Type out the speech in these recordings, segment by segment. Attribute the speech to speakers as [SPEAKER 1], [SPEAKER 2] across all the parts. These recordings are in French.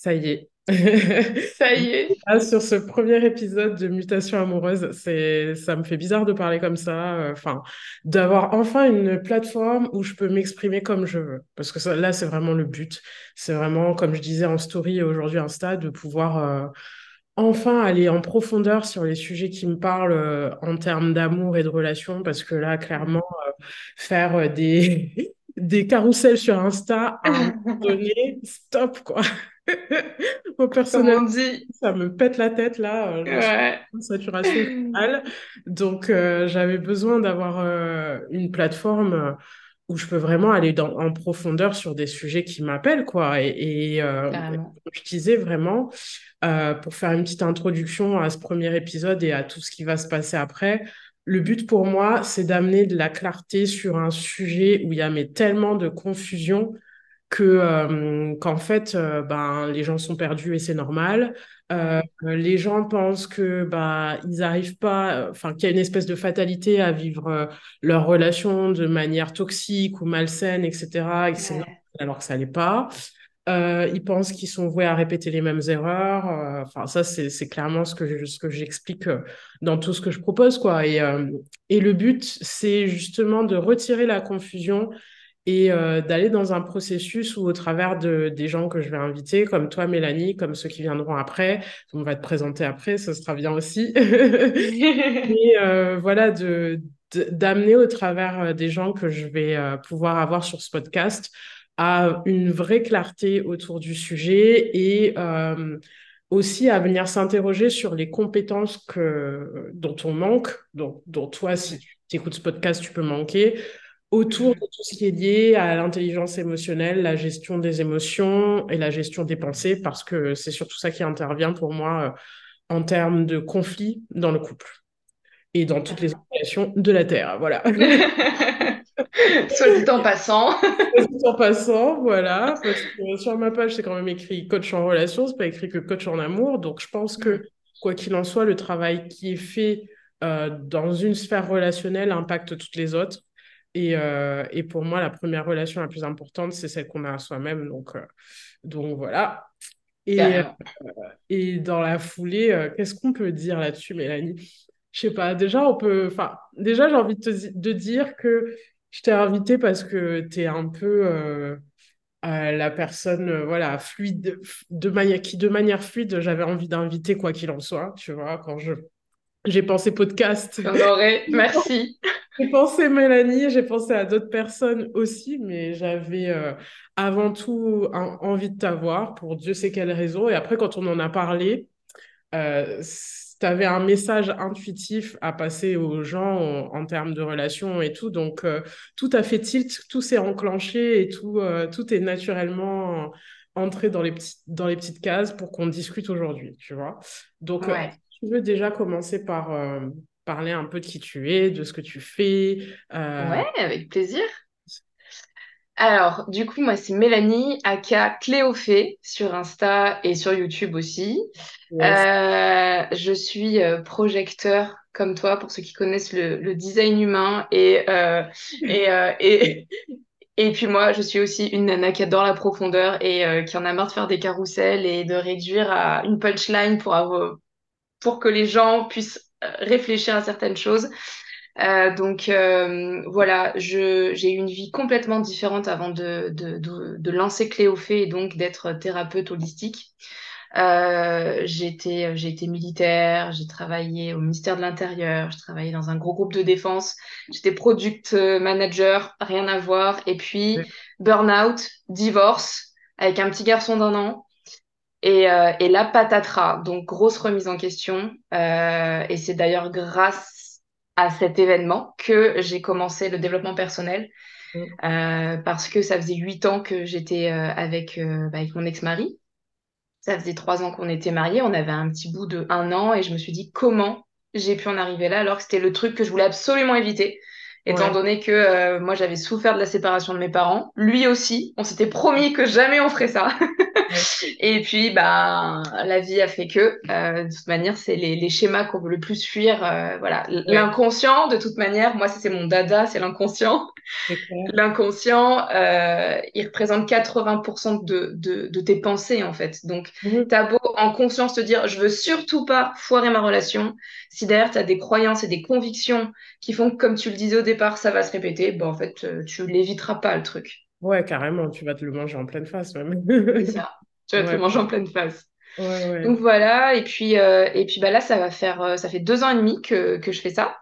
[SPEAKER 1] Ça y est.
[SPEAKER 2] Ça y est.
[SPEAKER 1] Ah, sur ce premier épisode de Mutation amoureuse, c'est, ça me fait bizarre de parler comme ça. euh, Enfin, d'avoir enfin une plateforme où je peux m'exprimer comme je veux. Parce que ça, là, c'est vraiment le but. C'est vraiment, comme je disais en story et aujourd'hui Insta, de pouvoir euh, enfin aller en profondeur sur les sujets qui me parlent euh, en termes d'amour et de relations. Parce que là, clairement, faire des, des carousels sur Insta à un moment donné, stop, quoi.
[SPEAKER 2] On
[SPEAKER 1] personnellement,
[SPEAKER 2] dit?
[SPEAKER 1] ça me pète la tête là, euh,
[SPEAKER 2] Ouais.
[SPEAKER 1] saturation générale. Donc, euh, j'avais besoin d'avoir euh, une plateforme où je peux vraiment aller dans, en profondeur sur des sujets qui m'appellent, quoi. Et, et, euh, je disais vraiment, pour faire une petite introduction à ce premier épisode et à tout ce qui va se passer après, le but pour moi, c'est d'amener de la clarté sur un sujet où il y a mais tellement de confusion que euh, qu'en fait euh, ben les gens sont perdus et c'est normal. Euh, les gens pensent que bah ils arrivent pas enfin qu'il y a une espèce de fatalité à vivre leur relation de manière toxique ou malsaine etc
[SPEAKER 2] Ouais.
[SPEAKER 1] alors que ça l'est pas. Ils pensent qu'ils sont voués à répéter les mêmes erreurs enfin ça c'est c'est clairement ce que je- ce que j'explique dans tout ce que je propose quoi. Et et le but c'est justement de retirer la confusion et euh, d'aller dans un processus où au travers de, des gens que je vais inviter, comme toi, Mélanie, comme ceux qui viendront après, on va te présenter après, ce sera bien aussi. Et euh, voilà, de, d'amener au travers euh, des gens que je vais euh, pouvoir avoir sur ce podcast à une vraie clarté autour du sujet et aussi à venir s'interroger sur les compétences que, dont on manque, dont, dont toi, si tu écoutes ce podcast, tu peux manquer autour de tout ce qui est lié à l'intelligence émotionnelle, la gestion des émotions et la gestion des pensées, parce que c'est surtout ça qui intervient pour moi euh, en termes de conflit dans le couple et dans toutes les relations de la Terre. Voilà.
[SPEAKER 2] Soit dit en passant.
[SPEAKER 1] Tout en passant, voilà, parce que sur ma page, c'est quand même écrit coach en relation, c'est pas écrit que coach en amour. Donc, je pense que, quoi qu'il en soit, le travail qui est fait euh, dans une sphère relationnelle impacte toutes les autres. Et, euh, et pour moi, la première relation la plus importante, c'est celle qu'on a à soi-même. Donc, euh, donc voilà. Et,
[SPEAKER 2] Carrément.
[SPEAKER 1] et dans la foulée, euh, qu'est-ce qu'on peut dire là-dessus, Mélanie? Je sais pas, déjà, on peut. Enfin, déjà, j'ai envie de te de dire que je t'ai invité parce que tu es un peu euh, euh, la personne, euh, voilà, fluide, de manière, qui de manière fluide, j'avais envie d'inviter quoi qu'il en soit, tu vois, quand je, j'ai pensé podcast.
[SPEAKER 2] Honoré. Merci.
[SPEAKER 1] J'ai pensé Mélanie, j'ai pensé à d'autres personnes aussi, mais j'avais euh, avant tout un- envie de t'avoir pour Dieu sait quelle raison. Et après, quand on en a parlé, euh, tu avais un message intuitif à passer aux gens en, en termes de relations et tout. Donc, euh, tout a fait tilt, tout s'est enclenché et tout, euh, tout est naturellement entré dans les petites, dans les petites cases pour qu'on discute aujourd'hui, tu vois. Donc,
[SPEAKER 2] Ouais.
[SPEAKER 1] Tu veux déjà commencer par euh, parler un peu de qui tu es, de ce que tu fais. euh,
[SPEAKER 2] Ouais, avec plaisir. Alors, du coup, moi, c'est Mélanie, aka Cléophée, sur Insta et sur YouTube aussi.
[SPEAKER 1] yes.
[SPEAKER 2] Euh, je suis euh, projecteur, comme toi, pour ceux qui connaissent le, le design humain. Et, et, et, et puis moi, je suis aussi une nana qui adore la profondeur et euh, qui en a marre de faire des carousels et de réduire à une punchline pour, avoir, pour que les gens puissent euh, réfléchir à certaines choses. Euh, donc euh, voilà, j'ai eu une vie complètement différente avant de, de, de, de lancer Cléophée et donc d'être thérapeute holistique. Euh, j'ai été, j'ai été militaire, j'ai travaillé au ministère de l'Intérieur, j'ai travaillé dans un gros groupe de défense, j'étais product manager, rien à voir, et puis burn-out, divorce, avec un petit garçon d'un an, et, euh, et la patatras, donc grosse remise en question. Euh, et c'est d'ailleurs grâce à cet événement que j'ai commencé le développement personnel, euh, parce que ça faisait huit ans que j'étais euh, avec, euh, bah, avec mon ex-mari. Ça faisait trois ans qu'on était mariés, on avait un petit bout de un an, et je me suis dit comment j'ai pu en arriver là, alors que c'était le truc que je voulais absolument éviter. Étant
[SPEAKER 1] Ouais.
[SPEAKER 2] donné que euh, moi j'avais souffert de la séparation de mes parents, lui aussi, on s'était promis que jamais on ferait ça. Et puis, bah, la vie a fait que, euh, de toute manière, c'est les, les schémas qu'on veut le plus fuir. euh, voilà, l'inconscient, de toute manière, moi, ça, c'est mon dada, c'est l'inconscient. L'inconscient, euh, il représente 80% de, de, de tes pensées, en fait. Donc,
[SPEAKER 1] Mhm.
[SPEAKER 2] t'as beau en conscience te dire, je veux surtout pas foirer ma relation. Si derrière, t'as des croyances et des convictions qui font que, comme tu le disais au départ, ça va se répéter, bah, en fait, tu l'éviteras pas, le truc.
[SPEAKER 1] Ouais, carrément, tu vas te le manger en pleine face même.
[SPEAKER 2] C'est ça. Tu vas te le manger en pleine face.
[SPEAKER 1] ouais, ouais.
[SPEAKER 2] Donc voilà, et puis, euh, et puis bah là, ça va faire, euh, ça fait deux ans et demi que, que je fais ça.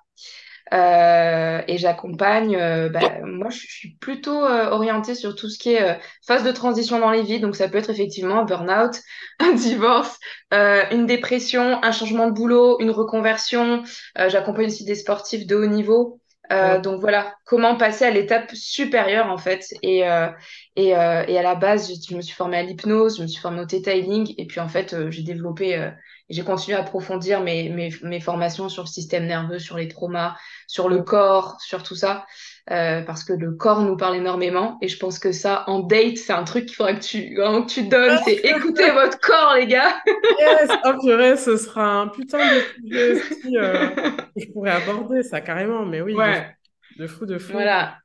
[SPEAKER 2] Euh, et j'accompagne, euh, bah, moi je suis plutôt euh, orientée sur tout ce qui est euh, phase de transition dans les vies. Donc ça peut être effectivement un burn-out, un divorce, euh, une dépression, un changement de boulot, une reconversion. Euh, j'accompagne aussi des sportifs de haut niveau.
[SPEAKER 1] Ouais,
[SPEAKER 2] Euh, donc voilà, comment passer à l'étape supérieure en fait. Et, euh, et, euh, et à la base, je, je me suis formée à l'hypnose, je me suis formée au Theta Healing, et puis en fait, j'ai développé, j'ai continué à approfondir mes, mes, mes formations sur le système nerveux, sur les traumas, sur le corps, sur tout ça, euh, parce que le corps nous parle énormément, et je pense que ça, en date, c'est un truc qu'il faudra que tu, vraiment que tu donnes, c'est écouter votre corps, les gars.
[SPEAKER 1] Yes, oh purée, ce sera un putain de sujet aussi euh, que je pourrais aborder, ça carrément, mais oui, de, fou,
[SPEAKER 2] Ouais,
[SPEAKER 1] de fou, de fou.
[SPEAKER 2] voilà.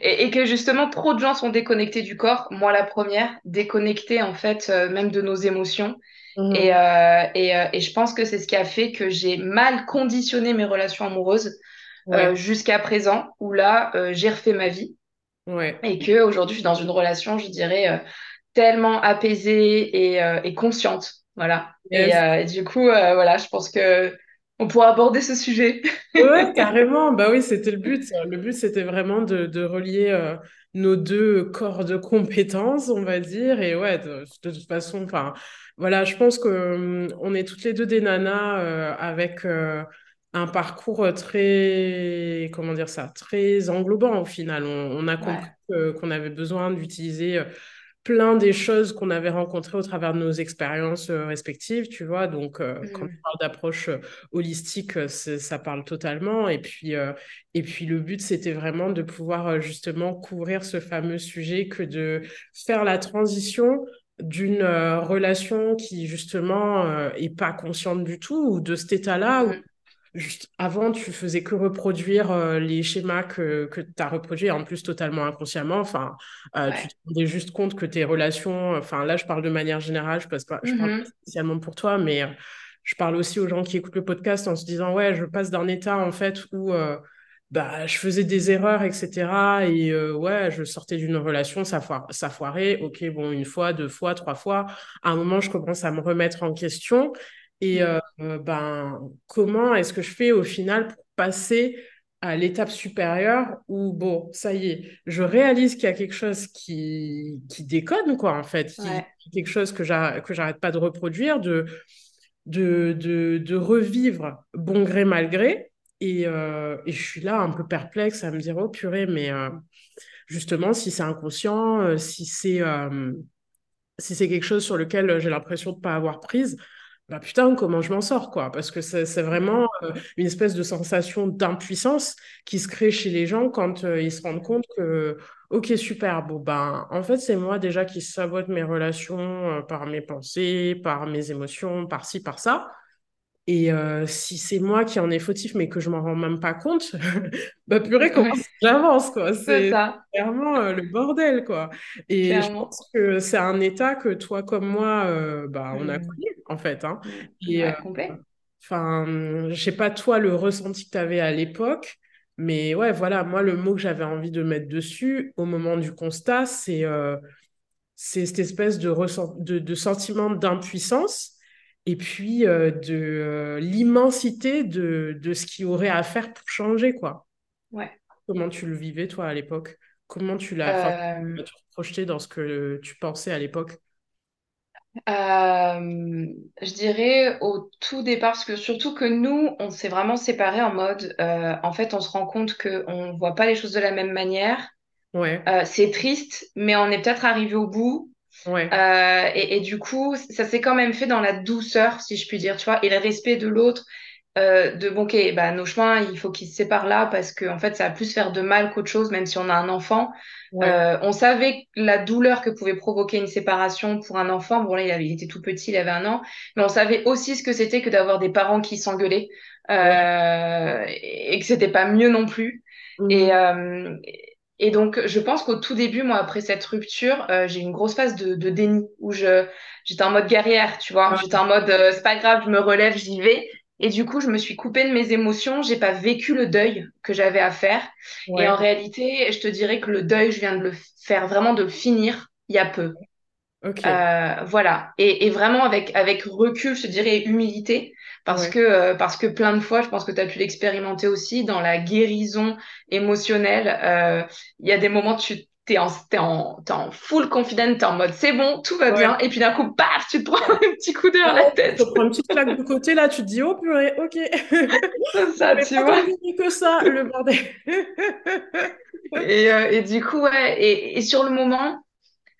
[SPEAKER 2] Et, et que justement, trop de gens sont déconnectés du corps, moi la première, déconnectés en fait, euh, même de nos émotions. Et,
[SPEAKER 1] Mhm.
[SPEAKER 2] et, euh, et je pense que c'est ce qui a fait que j'ai mal conditionné mes relations amoureuses
[SPEAKER 1] Ouais,
[SPEAKER 2] jusqu'à présent, où là, euh, j'ai refait ma vie
[SPEAKER 1] ouais.
[SPEAKER 2] et que aujourd'hui, je suis dans une relation, je dirais, euh, tellement apaisée et, euh, et consciente. Voilà. Et,
[SPEAKER 1] Yes.
[SPEAKER 2] euh, et du coup, euh, voilà, je pense que on pourra aborder ce sujet.
[SPEAKER 1] Ouais, carrément. Bah oui, c'était le but. Le but, c'était vraiment de, de relier euh, nos deux corps de compétences, on va dire. Et ouais, de, de toute façon, enfin, voilà, je pense que hum, on est toutes les deux des nanas euh, avec euh, un parcours très, comment dire ça, très englobant au final. On, on a compris
[SPEAKER 2] Ouais.
[SPEAKER 1] qu'on avait besoin d'utiliser euh, plein des choses qu'on avait rencontrées au travers de nos expériences euh, respectives, tu vois. Donc, euh, quand tu
[SPEAKER 2] Mhm.
[SPEAKER 1] parles d'approche euh, holistique, euh, ça parle totalement. Et puis, euh, et puis le but, c'était vraiment de pouvoir euh, justement couvrir ce fameux sujet que de faire la transition d'une euh, relation qui justement euh, est pas consciente du tout ou de cet état-là où
[SPEAKER 2] Mhm.
[SPEAKER 1] Juste avant tu faisais que reproduire euh, les schémas que, que tu as reproduits en plus totalement inconsciemment enfin euh, tu te rendais juste compte que tes relations enfin là je parle de manière générale je passe pas je parle pas
[SPEAKER 2] Mhm.
[SPEAKER 1] spécialement pour toi mais euh, je parle aussi aux gens qui écoutent le podcast en se disant ouais je passe d'un état en fait où bah, je faisais des erreurs, etc. Et euh, ouais, je sortais d'une relation, ça, foire, ça foirait. Ok, bon, une fois, deux fois, trois fois. À un moment, je commence à me remettre en question. Et euh,
[SPEAKER 2] Mhm.
[SPEAKER 1] euh, ben, comment est-ce que je fais au final pour passer à l'étape supérieure où, bon, ça y est, je réalise qu'il y a quelque chose qui, qui déconne, quoi, en fait, qui,
[SPEAKER 2] Ouais.
[SPEAKER 1] quelque chose que j'arrête pas de reproduire, de, de, de, de revivre bon gré, mal gré. Et, euh, et je suis là un peu perplexe à me dire, oh purée, mais euh, justement, si c'est inconscient, si c'est si quelque chose sur lequel j'ai l'impression de ne pas avoir prise, bah putain, comment je m'en sors, quoi? Parce que c'est vraiment euh, une espèce de sensation d'impuissance qui se crée chez les gens quand euh, ils se rendent compte que, ok, super, bon, ben, en fait, c'est moi déjà qui sabote mes relations euh, par mes pensées, par mes émotions, par ci, par ça. Et euh, si c'est moi qui en ai fautif, mais que je m'en rends même pas compte, bah purée, comment
[SPEAKER 2] Ouais.
[SPEAKER 1] j'avance, quoi.
[SPEAKER 2] C'est
[SPEAKER 1] clairement euh, le bordel, quoi. Et je
[SPEAKER 2] clairement.
[SPEAKER 1] pense que c'est un état que toi comme moi, euh, bah, on a
[SPEAKER 2] Mhm.
[SPEAKER 1] connu, en fait. Hein. Et enfin, je sais pas toi le ressenti que tu avais à l'époque, mais ouais, voilà, moi, le mot que j'avais envie de mettre dessus au moment du constat, c'est c'est cette espèce de, de, de sentiment d'impuissance et puis euh, de euh, l'immensité de, de ce qu'il y aurait à faire pour changer, quoi.
[SPEAKER 2] Ouais.
[SPEAKER 1] Comment tu le vivais, toi, à l'époque? Comment tu l'as,
[SPEAKER 2] Euh,
[SPEAKER 1] projeté dans ce que tu pensais à l'époque?
[SPEAKER 2] Je dirais au tout départ, parce que surtout que nous, on s'est vraiment séparés en mode, en fait, on se rend compte qu'on ne voit pas les choses de la même manière.
[SPEAKER 1] Ouais,
[SPEAKER 2] c'est triste, mais on est peut-être arrivé au bout.
[SPEAKER 1] Ouais,
[SPEAKER 2] Euh, et, et du coup, ça s'est quand même fait dans la douceur, si je puis dire, tu vois, et le respect de l'autre. euh, de bon, ok, bah, nos chemins, il faut qu'ils se séparent là parce que en fait, ça va plus faire de mal qu'autre chose, même si on a un enfant. Euh, on savait la douleur que pouvait provoquer une séparation pour un enfant. Bon, là, il, avait, il était tout petit, il avait un an, mais on savait aussi ce que c'était que d'avoir des parents qui s'engueulaient et que c'était pas mieux non plus. Mhm. Et, et donc, je pense qu'au tout début, moi, après cette rupture, euh, j'ai eu une grosse phase de, de déni où je j'étais en mode guerrière, tu vois. J'étais en mode euh, c'est pas grave, je me relève, j'y vais. Et du coup, je me suis coupée de mes émotions. J'ai pas vécu le deuil que j'avais à faire. Et en réalité, je te dirais que le deuil, je viens de le faire vraiment de le finir il y a peu. Euh, voilà. Et, et, vraiment avec avec recul, je te dirais humilité, parce que euh, parce que plein de fois, je pense que tu as pu l'expérimenter aussi dans la guérison émotionnelle. Euh, il y a des moments tu t'es en, t'es en, t'es en full confident, t'es en mode c'est bon, tout va bien, et puis d'un coup, paf, tu te prends un petit coup de dans la tête.
[SPEAKER 1] Tu te prends une petite claque de côté, là, tu te dis, oh purée, ok.
[SPEAKER 2] C'est ça, tu vois.
[SPEAKER 1] que ça, le bordel.
[SPEAKER 2] et, euh, et du coup, ouais, et, et sur le moment,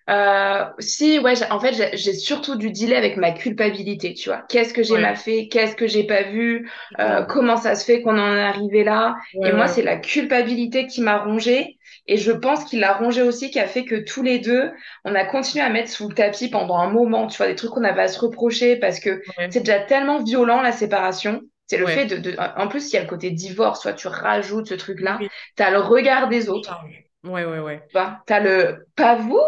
[SPEAKER 2] euh, si, ouais, en fait, j'ai surtout du dealer avec ma culpabilité, tu vois. Qu'est-ce que j'ai mal fait? Qu'est-ce que j'ai pas vu? Euh, Comment ça se fait qu'on en est arrivé là? Et moi, c'est la culpabilité qui m'a rongée. Et je pense qu'il l'a rongée aussi, qui a fait que tous les deux, on a continué à mettre sous le tapis pendant un moment, tu vois, des trucs qu'on avait à se reprocher parce que c'est déjà tellement violent la séparation. C'est le fait de, de, En plus, il y a le côté divorce, toi, tu rajoutes ce truc-là. Tu as le regard des autres.
[SPEAKER 1] Ouais, ouais, ouais.
[SPEAKER 2] Tu as le pas vous,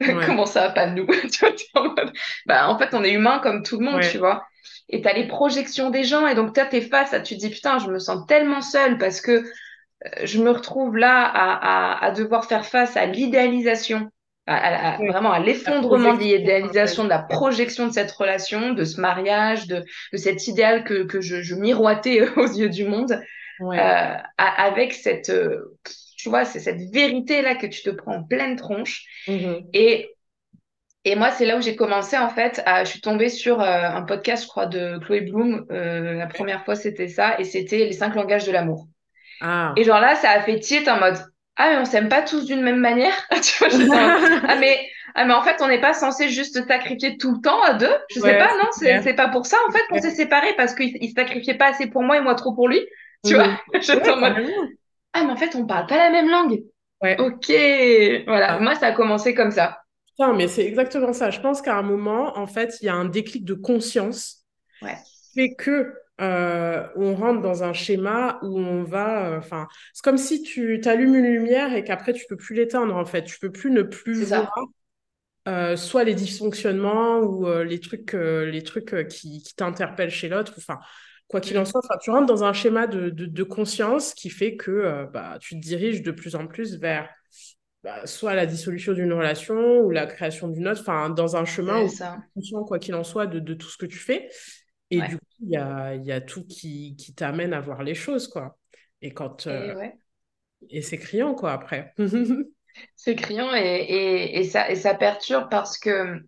[SPEAKER 2] Comment ça, pas nous? Bah, En fait, on est humain comme tout le monde, tu vois. Et tu as les projections des gens, et donc tu es face à, tu te dis, putain, je me sens tellement seule parce que euh, je me retrouve là à, à, à devoir faire face à l'idéalisation, à, vraiment à l'effondrement de l'idéalisation, de la projection de cette relation, de ce mariage, de, de cet idéal que, que je, je miroitais aux yeux du monde, euh, avec cette... Euh, tu vois, c'est cette vérité-là que tu te prends en pleine tronche. Mm-hmm. Et, et moi, c'est là où j'ai commencé, en fait, à, je suis tombée sur euh, un podcast, je crois, de Chloé Bloom. Euh, la première fois, c'était ça, et c'était les cinq langages de l'amour. Ah. Et genre là, ça a fait tilt en mode, ah, mais on s'aime pas tous d'une même manière? tu vois, ah, mais, ah, mais en fait, on n'est pas censé juste sacrifier tout le temps à deux? Je sais pas, non, c'est pas pour ça, en fait, qu'on s'est séparés parce qu'il ne sacrifiait pas assez pour moi et moi trop pour lui. Tu vois, je mode, ah, mais en fait, on parle pas la même langue. Ouais. Ok, voilà. Ah. Moi, ça a commencé comme ça.
[SPEAKER 1] Non, mais c'est exactement ça. Je pense qu'à un moment, en fait, il y a un déclic de conscience
[SPEAKER 2] ouais.
[SPEAKER 1] qui fait que euh, on rentre dans un schéma où on va. Euh, enfin, c'est comme si tu allumes une lumière et qu'après tu peux plus l'éteindre. En fait, tu peux plus ne plus voir euh, soit les dysfonctionnements ou les trucs, les trucs qui, qui t'interpellent chez l'autre. Enfin, quoi qu'il en soit, tu rentres dans un schéma de, de, conscience qui fait que euh, bah, tu te diriges de plus en plus vers bah, soit la dissolution d'une relation ou la création d'une autre, enfin, dans un chemin où tu es conscient, quoi qu'il en soit, de, de, tout ce que tu fais. Et du coup, il y a, y a, tout qui, qui t'amène à voir les choses, quoi. Et quand... et, euh, et c'est criant, quoi, après.
[SPEAKER 2] c'est criant et, et, et, ça, et ça perturbe parce que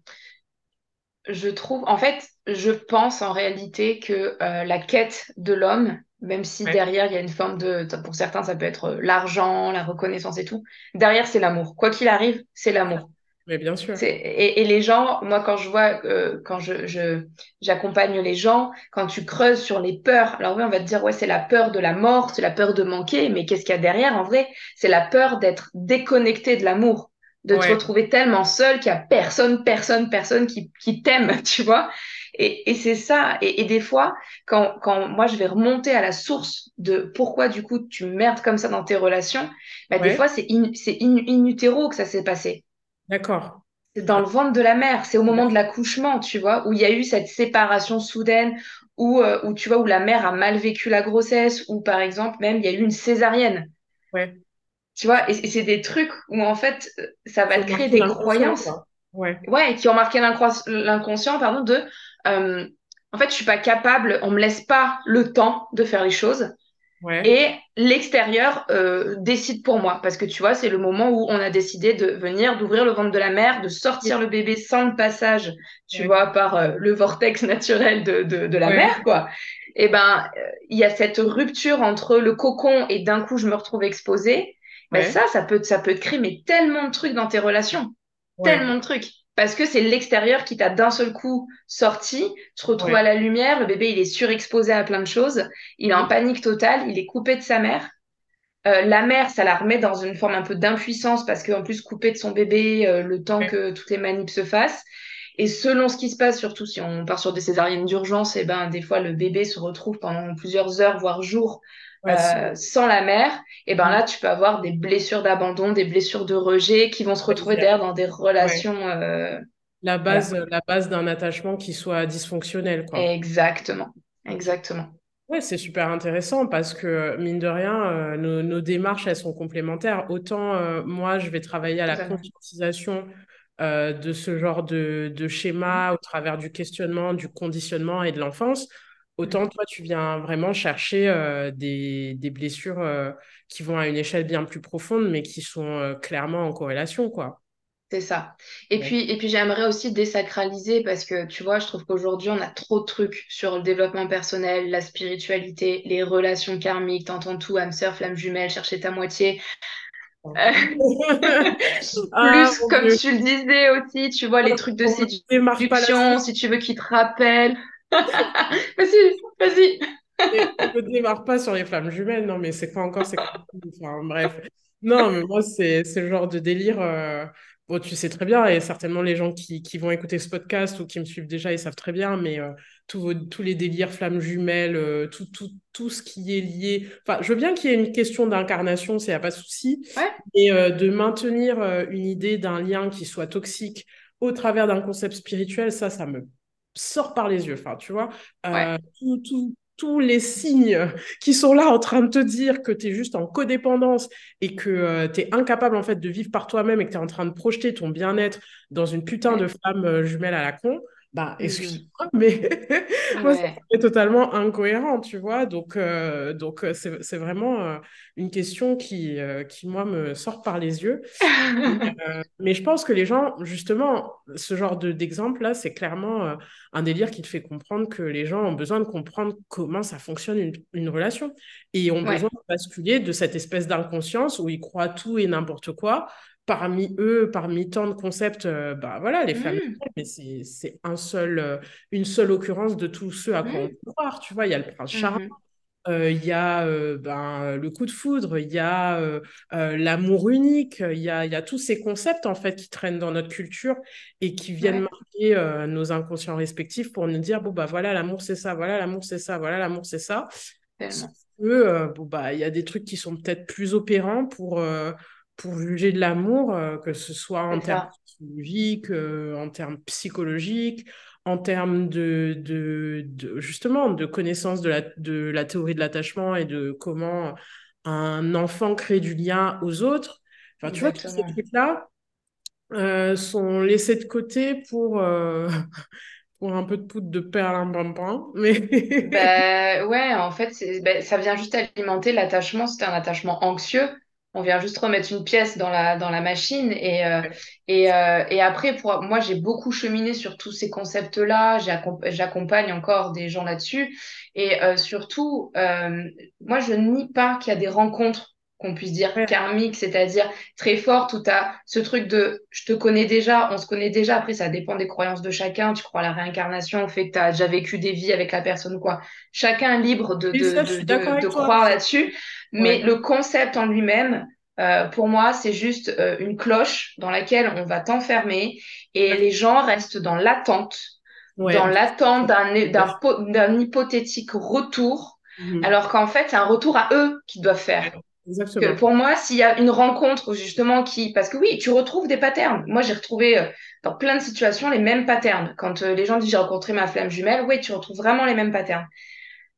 [SPEAKER 2] je trouve, en fait, je pense en réalité que euh, la quête de l'homme, même si derrière il y a une forme de, pour certains ça peut être euh, l'argent, la reconnaissance et tout, derrière c'est l'amour. Quoi qu'il arrive, c'est l'amour.
[SPEAKER 1] Mais bien sûr.
[SPEAKER 2] Et, et, les gens, moi quand je vois, euh, quand je j'accompagne les gens, quand tu creuses sur les peurs, alors oui on va te dire ouais c'est la peur de la mort, c'est la peur de manquer, mais qu'est-ce qu'il y a derrière en vrai? C'est la peur d'être déconnecté de l'amour de te retrouver tellement seul qu'il y a personne, personne, personne qui, qui t'aime, tu vois. Et, et c'est ça. Et, et, des fois, quand, quand moi je vais remonter à la source de pourquoi du coup tu merdes comme ça dans tes relations, bah, des fois c'est in, in, in, utero que ça s'est passé.
[SPEAKER 1] D'accord.
[SPEAKER 2] C'est dans le ventre de la mère. C'est au moment de l'accouchement, tu vois, où il y a eu cette séparation soudaine, où, euh, où tu vois où la mère a mal vécu la grossesse, ou par exemple même il y a eu une césarienne.
[SPEAKER 1] Ouais.
[SPEAKER 2] Tu vois, et, c'est des trucs où en fait ça va te créer des croyances.
[SPEAKER 1] Ouais.
[SPEAKER 2] ouais, qui ont marqué l'inconscient, pardon, de euh, en fait, je suis pas capable, on me laisse pas le temps de faire les choses. Et l'extérieur euh, décide pour moi. Parce que tu vois, c'est le moment où on a décidé de venir, d'ouvrir le ventre de la mère, de sortir le bébé sans le passage, tu vois, par euh, le vortex naturel de, de, de la mère, quoi. Et ben, il y a cette rupture entre le cocon et d'un coup, je me retrouve exposée. Ben ça, ça peut, ça peut te créer mais tellement de trucs dans tes relations. Tellement de trucs. parce que c'est l'extérieur qui t'a d'un seul coup sorti, tu te retrouves à la lumière, le bébé il est surexposé à plein de choses, il est en panique totale, il est coupé de sa mère. Euh, la mère, ça la remet dans une forme un peu d'impuissance parce qu'en plus coupé de son bébé euh, le temps que toutes les manips se fassent. Et selon ce qui se passe, surtout si on part sur des césariennes d'urgence, et eh ben des fois le bébé se retrouve pendant plusieurs heures voire jours euh, sans la mère. Et eh ben là tu peux avoir des blessures d'abandon, des blessures de rejet qui vont se retrouver derrière dans des relations.
[SPEAKER 1] la base, la base d'un attachement qui soit dysfonctionnel, quoi.
[SPEAKER 2] Exactement, exactement.
[SPEAKER 1] Ouais, c'est super intéressant parce que, mine de rien, euh, nos, démarches, elles sont complémentaires. Autant euh, moi, je vais travailler à la conscientisation euh, de ce genre de, de, schéma au travers du questionnement, du conditionnement et de l'enfance. Autant toi, tu viens vraiment chercher des, des, blessures qui vont à une échelle bien plus profonde, mais qui sont clairement en corrélation, quoi.
[SPEAKER 2] C'est ça. Et puis, et puis j'aimerais aussi désacraliser parce que tu vois, je trouve qu'aujourd'hui, on a trop de trucs sur le développement personnel, la spiritualité, les relations karmiques, t'entends tout, âme sœur, flamme jumelle, chercher ta moitié. Euh, ah, plus, comme tu le disais aussi, tu vois, les trucs de séduction, si tu veux qu'ils te rappellent. vas-y, vas-y.
[SPEAKER 1] on ne démarre pas sur les flammes jumelles, non, mais c'est quoi encore c'est enfin, Bref. Non, mais moi, c'est le genre de délire. Euh, Bon, tu sais très bien, et certainement les gens qui, qui, vont écouter ce podcast ou qui me suivent déjà, ils savent très bien, mais euh, tous, tous les délires, flammes jumelles, euh, tout, tout, tout ce qui est lié. Enfin, je veux bien qu'il y ait une question d'incarnation, il n'y a pas de souci,
[SPEAKER 2] ouais.
[SPEAKER 1] et euh, de maintenir une idée d'un lien qui soit toxique au travers d'un concept spirituel, ça, ça me sort par les yeux. Enfin, tu vois, tout, tout, tous les signes qui sont là en train de te dire que tu es juste en codépendance et que euh, tu es incapable en fait de vivre par toi-même et que tu es en train de projeter ton bien-être dans une putain de femme euh, jumelle à la con, bah excuse-moi, mais moi, c'est totalement incohérent, tu vois. Donc, euh, donc c'est vraiment une question qui, qui, moi, me sort par les yeux. mais je pense que les gens, justement, ce genre d'exemple-là, c'est clairement un délire qui te fait comprendre que les gens ont besoin de comprendre comment ça fonctionne une, une relation et ont besoin de basculer de cette espèce d'inconscience où ils croient tout et n'importe quoi parmi eux, parmi tant de concepts, euh, bah voilà, les femmes, mmh. mais c'est un seul, euh, une seule occurrence de tous ceux à quoi on mmh. peut croire. Tu vois, il y a le prince charmant, mmh. euh, il y a ben, le coup de foudre, il y a l'amour unique, il y a, y a tous ces concepts en fait qui traînent dans notre culture et qui viennent marquer nos inconscients respectifs pour nous dire bon bah voilà l'amour c'est ça, voilà l'amour c'est ça, voilà l'amour c'est ça. Bon bah il y a des trucs qui sont peut-être plus opérants pour pour juger de l'amour, euh, que ce soit en termes psychologiques, euh, en termes psychologiques, en termes de, de, de, justement de connaissance de la, de la théorie de l'attachement et de comment un enfant crée du lien aux autres. Enfin, tu vois, tous ces trucs-là euh, sont laissés de côté pour, pour un peu de poudre de perlimpinpin. Mais...
[SPEAKER 2] bah, ouais, en fait, bah, ça vient juste alimenter l'attachement. C'est un attachement anxieux on vient juste remettre une pièce dans la, dans la machine. Et, euh, et, euh, et après, pour, moi, j'ai beaucoup cheminé sur tous ces concepts-là. J'accompagne encore des gens là-dessus. Et euh, surtout, moi, je nie pas qu'il y a des rencontres qu'on puisse dire karmiques, c'est-à-dire très fortes, où tu as ce truc de je te connais déjà, on se connaît déjà. Après, ça dépend des croyances de chacun. Tu crois à la réincarnation, au fait que tu as déjà vécu des vies avec la personne ou quoi. Chacun est libre de, de, de, de croire là-dessus. Mais le concept en lui-même, euh, pour moi, c'est juste euh, une cloche dans laquelle on va t'enfermer et les gens restent dans l'attente, dans l'attente d'un hypothétique retour, mhm. alors qu'en fait, c'est un retour à eux qu'ils doivent faire. Que pour moi, s'il y a une rencontre justement qui, parce que oui, tu retrouves des patterns. Moi, j'ai retrouvé euh, dans plein de situations les mêmes patterns. Quand les gens disent j'ai rencontré ma flamme jumelle, oui, tu retrouves vraiment les mêmes patterns.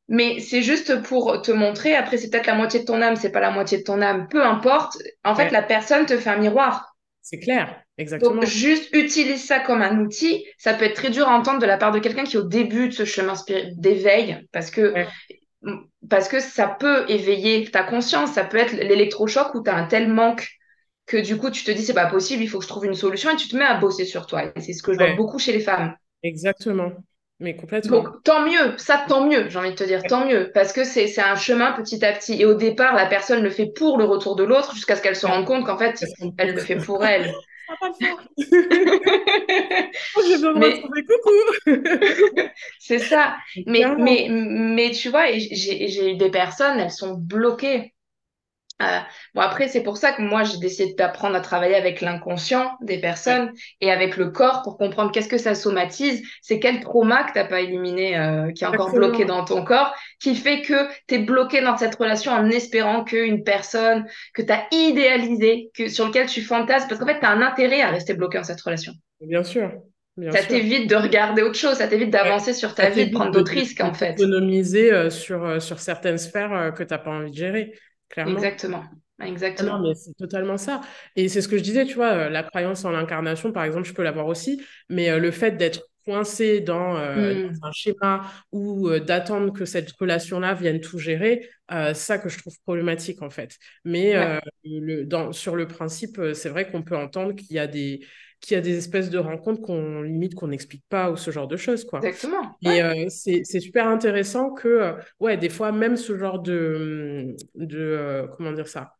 [SPEAKER 2] Mais c'est juste pour te montrer, après c'est peut-être la moitié de ton âme, c'est pas la moitié de ton âme, peu importe. En fait, la personne te fait un miroir.
[SPEAKER 1] C'est clair, exactement.
[SPEAKER 2] Donc juste utilise ça comme un outil. Ça peut être très dur à entendre de la part de quelqu'un qui est au début de ce chemin d'éveil, parce que parce que ça peut éveiller ta conscience. Ça peut être l'électrochoc où tu as un tel manque que du coup tu te dis c'est pas possible, il faut que je trouve une solution et tu te mets à bosser sur toi. Et c'est ce que je vois beaucoup chez les femmes.
[SPEAKER 1] Exactement. Mais complètement.
[SPEAKER 2] Donc, tant mieux, ça, tant mieux, j'ai envie de te dire, tant mieux, parce que c'est un chemin petit à petit. Et au départ, la personne le fait pour le retour de l'autre jusqu'à ce qu'elle se rende compte qu'en fait, elle le fait pour elle.
[SPEAKER 1] viens de
[SPEAKER 2] Mais
[SPEAKER 1] retrouver coucou.
[SPEAKER 2] c'est ça. Mais, mais, mais tu vois, j'ai eu des personnes, elles sont bloquées. Euh, bon, après, c'est pour ça que moi, j'ai décidé d'apprendre à travailler avec l'inconscient des personnes et avec le corps pour comprendre qu'est-ce que ça somatise, c'est quel trauma que t'as pas éliminé, euh, qui est encore bloqué dans ton corps, qui fait que t'es bloqué dans cette relation en espérant qu'une personne que t'as idéalisée, que, sur lequel tu fantasmes, parce qu'en fait, t'as un intérêt à rester bloqué dans cette relation.
[SPEAKER 1] Bien sûr, bien
[SPEAKER 2] Ça t'évite de regarder autre chose, ça t'évite
[SPEAKER 1] Ouais.
[SPEAKER 2] d'avancer sur ta vie, de prendre d'autres risques, en fait.
[SPEAKER 1] t'économiser euh, sur, euh, sur certaines sphères que tu n'as pas envie de gérer, clairement.
[SPEAKER 2] Exactement.
[SPEAKER 1] Ah non,
[SPEAKER 2] Exactement.
[SPEAKER 1] mais c'est totalement ça. Et c'est ce que je disais, tu vois, euh, la croyance en l'incarnation, par exemple, je peux l'avoir aussi, mais euh, le fait d'être coincé dans, euh,
[SPEAKER 2] Hmm.
[SPEAKER 1] dans un schéma ou euh, d'attendre que cette relation-là vienne tout gérer, euh, ça que je trouve problématique, en fait. Mais
[SPEAKER 2] Ouais,
[SPEAKER 1] le, dans, sur le principe, c'est vrai qu'on peut entendre qu'il y a des, qu'il y a des espèces de rencontres qu'on limite qu'on n'explique pas ou ce genre de choses, quoi.
[SPEAKER 2] exactement. Ouais.
[SPEAKER 1] Et c'est, super intéressant que, ouais, des fois, même ce genre de, de comment dire ça?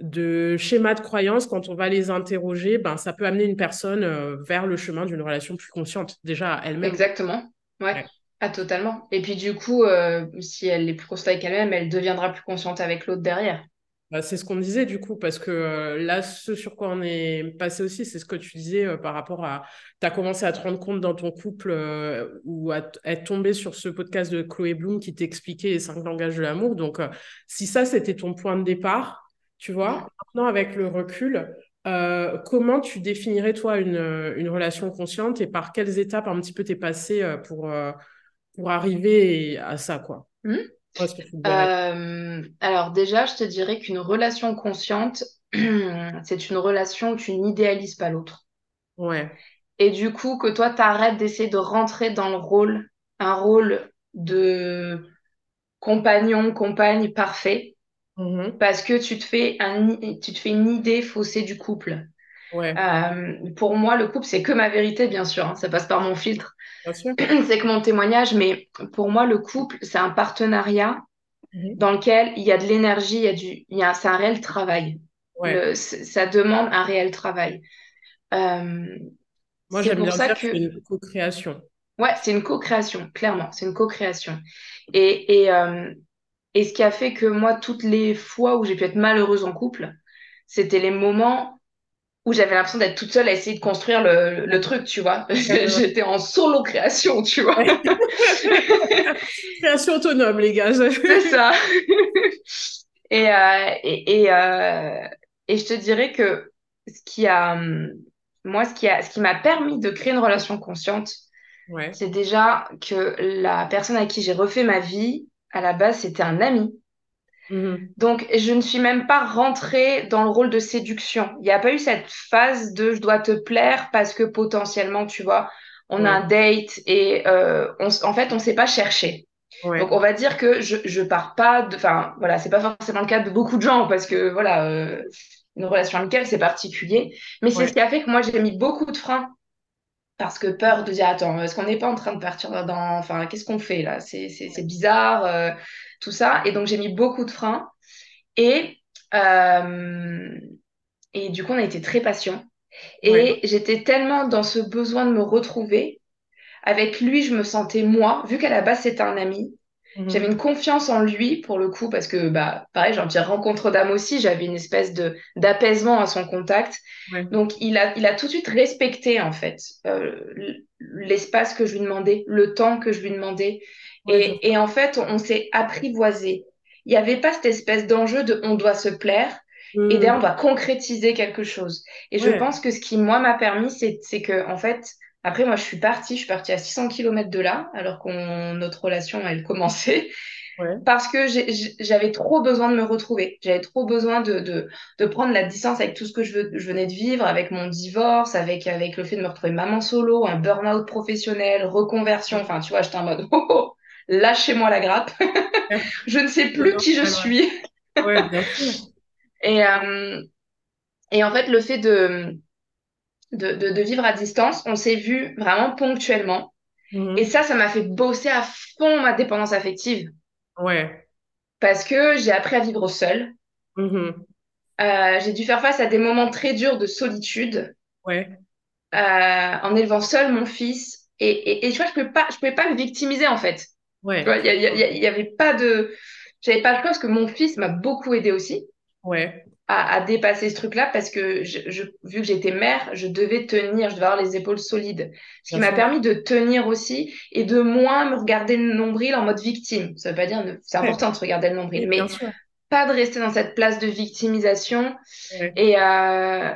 [SPEAKER 1] De schémas de croyance, quand on va les interroger, ben, ça peut amener une personne euh, vers le chemin d'une relation plus consciente, déjà elle-même.
[SPEAKER 2] Exactement. Ouais.
[SPEAKER 1] Ouais.
[SPEAKER 2] Ah, totalement. Et puis du coup, euh, si elle est plus consciente avec elle-même, elle deviendra plus consciente avec l'autre derrière.
[SPEAKER 1] Bah, c'est ce qu'on disait du coup, parce que euh, là, ce sur quoi on est passé aussi, c'est ce que tu disais euh, par rapport à... Tu as commencé à te rendre compte dans ton couple euh, ou à être tombé sur ce podcast de Chloé Bloom qui t'expliquait les cinq langages de l'amour. Donc, si ça, c'était ton point de départ, tu vois, maintenant avec le recul, euh, comment tu définirais toi une, une relation consciente et par quelles étapes un petit peu t'es passé euh, pour, euh, pour arriver à ça, quoi?
[SPEAKER 2] Euh, alors déjà, je te dirais qu'une relation consciente, c'est une relation où tu n'idéalises pas l'autre.
[SPEAKER 1] Ouais.
[SPEAKER 2] Et du coup, que toi, t'arrêtes d'essayer de rentrer dans le rôle, un rôle de compagnon, compagne parfait,
[SPEAKER 1] Mhm.
[SPEAKER 2] parce que tu te fais un, tu te fais une idée faussée du couple.
[SPEAKER 1] Ouais,
[SPEAKER 2] Euh, pour moi, le couple, c'est que ma vérité, bien sûr, hein, ça passe par mon filtre, c'est que mon témoignage, mais pour moi, le couple, c'est un partenariat
[SPEAKER 1] Mhm.
[SPEAKER 2] dans lequel il y a de l'énergie, il y a du, il y a, c'est un réel travail.
[SPEAKER 1] Ouais.
[SPEAKER 2] Le, c'est- ça demande un réel travail. Euh,
[SPEAKER 1] Moi,
[SPEAKER 2] c'est
[SPEAKER 1] j'aime bien
[SPEAKER 2] ça
[SPEAKER 1] dire que c'est une co-création.
[SPEAKER 2] ouais, c'est une co-création, clairement, c'est une co-création. Et, et, euh, et ce qui a fait que moi, toutes les fois où j'ai pu être malheureuse en couple, c'était les moments où j'avais l'impression d'être toute seule à essayer de construire le, truc, tu vois. J'étais en solo création, tu vois.
[SPEAKER 1] Création autonome, les gars.
[SPEAKER 2] C'est ça. Et, euh, et, et, euh, et je te dirais que ce qui a, hum, moi, ce qui a, ce qui m'a permis de créer une relation consciente,
[SPEAKER 1] Ouais.
[SPEAKER 2] c'est déjà que la personne à qui j'ai refait ma vie, à la base, c'était un ami.
[SPEAKER 1] Mhm.
[SPEAKER 2] Donc, je ne suis même pas rentrée dans le rôle de séduction. Il n'y a pas eu cette phase de je dois te plaire parce que potentiellement, tu vois, on a un date et euh, on, en fait, on ne s'est pas cherché. Donc, on va dire que je, je pars pas de. Enfin, voilà, c'est pas forcément le cas de beaucoup de gens parce que, voilà, euh, une relation amicale, c'est particulier. Mais c'est ce qui a fait que moi, j'ai mis beaucoup de freins parce que peur de dire, attends, est-ce qu'on n'est pas en train de partir dans. Enfin, qu'est-ce qu'on fait là? C'est, bizarre, euh, tout ça. Et donc, j'ai mis beaucoup de freins. Et, euh, et du coup, on a été très patients.
[SPEAKER 1] Ouais.
[SPEAKER 2] Et j'étais tellement dans ce besoin de me retrouver. Avec lui, je me sentais moi, vu qu'à la base, c'était un ami. J'avais une
[SPEAKER 1] Mhm.
[SPEAKER 2] confiance en lui pour le coup, parce que, bah, pareil, j'ai petit rencontre d'âme aussi. J'avais une espèce de d'apaisement à son contact. Donc, il a, il a tout de suite respecté, en fait, euh, l'espace que je lui demandais, le temps que je lui demandais. Et, et en fait, on, on s'est apprivoisé. Il n'y avait pas cette espèce d'enjeu de on doit se plaire et derrière, on
[SPEAKER 1] Mhm.
[SPEAKER 2] doit concrétiser quelque chose. Et je pense que ce qui, moi, m'a permis, c'est, c'est que, en fait, après, moi, je suis partie, je suis partie à 600 kilomètres de là, alors qu'on notre relation, elle commençait
[SPEAKER 1] Ouais.
[SPEAKER 2] parce que j'avais trop besoin de me retrouver. J'avais trop besoin de, de, de prendre la distance avec tout ce que je, venais de vivre, avec mon divorce, avec, avec le fait de me retrouver maman solo, un burn-out professionnel, reconversion. Enfin, tu vois, j'étais en mode, oh, oh, lâchez-moi la grappe. Je ne sais plus qui je suis.
[SPEAKER 1] Ouais, bien sûr.
[SPEAKER 2] Et, euh, et en fait, le fait de, de, de, de vivre à distance, on s'est vu vraiment ponctuellement. Et
[SPEAKER 1] Mhm.
[SPEAKER 2] ça, ça m'a fait bosser à fond ma dépendance affective
[SPEAKER 1] Ouais.
[SPEAKER 2] parce que j'ai appris à vivre seule.
[SPEAKER 1] Mhm.
[SPEAKER 2] Euh, j'ai dû faire face à des moments très durs de solitude.
[SPEAKER 1] Ouais.
[SPEAKER 2] en élevant seul mon fils. Et, et, et tu vois, je ne je pouvais pas le victimiser en fait.
[SPEAKER 1] Ouais.
[SPEAKER 2] Il y, y, avait pas de. J'avais pas le choix parce que mon fils m'a beaucoup aidé aussi.
[SPEAKER 1] Ouais.
[SPEAKER 2] À, à, dépasser ce truc-là parce que je, je, vu que j'étais mère, je devais tenir, je devais avoir les épaules solides. Ce qui m'a permis de tenir aussi et de moins me regarder le nombril en mode victime. Ça veut pas dire, c'est important de se regarder le nombril, mais pas de rester dans cette place de victimisation. Et, euh,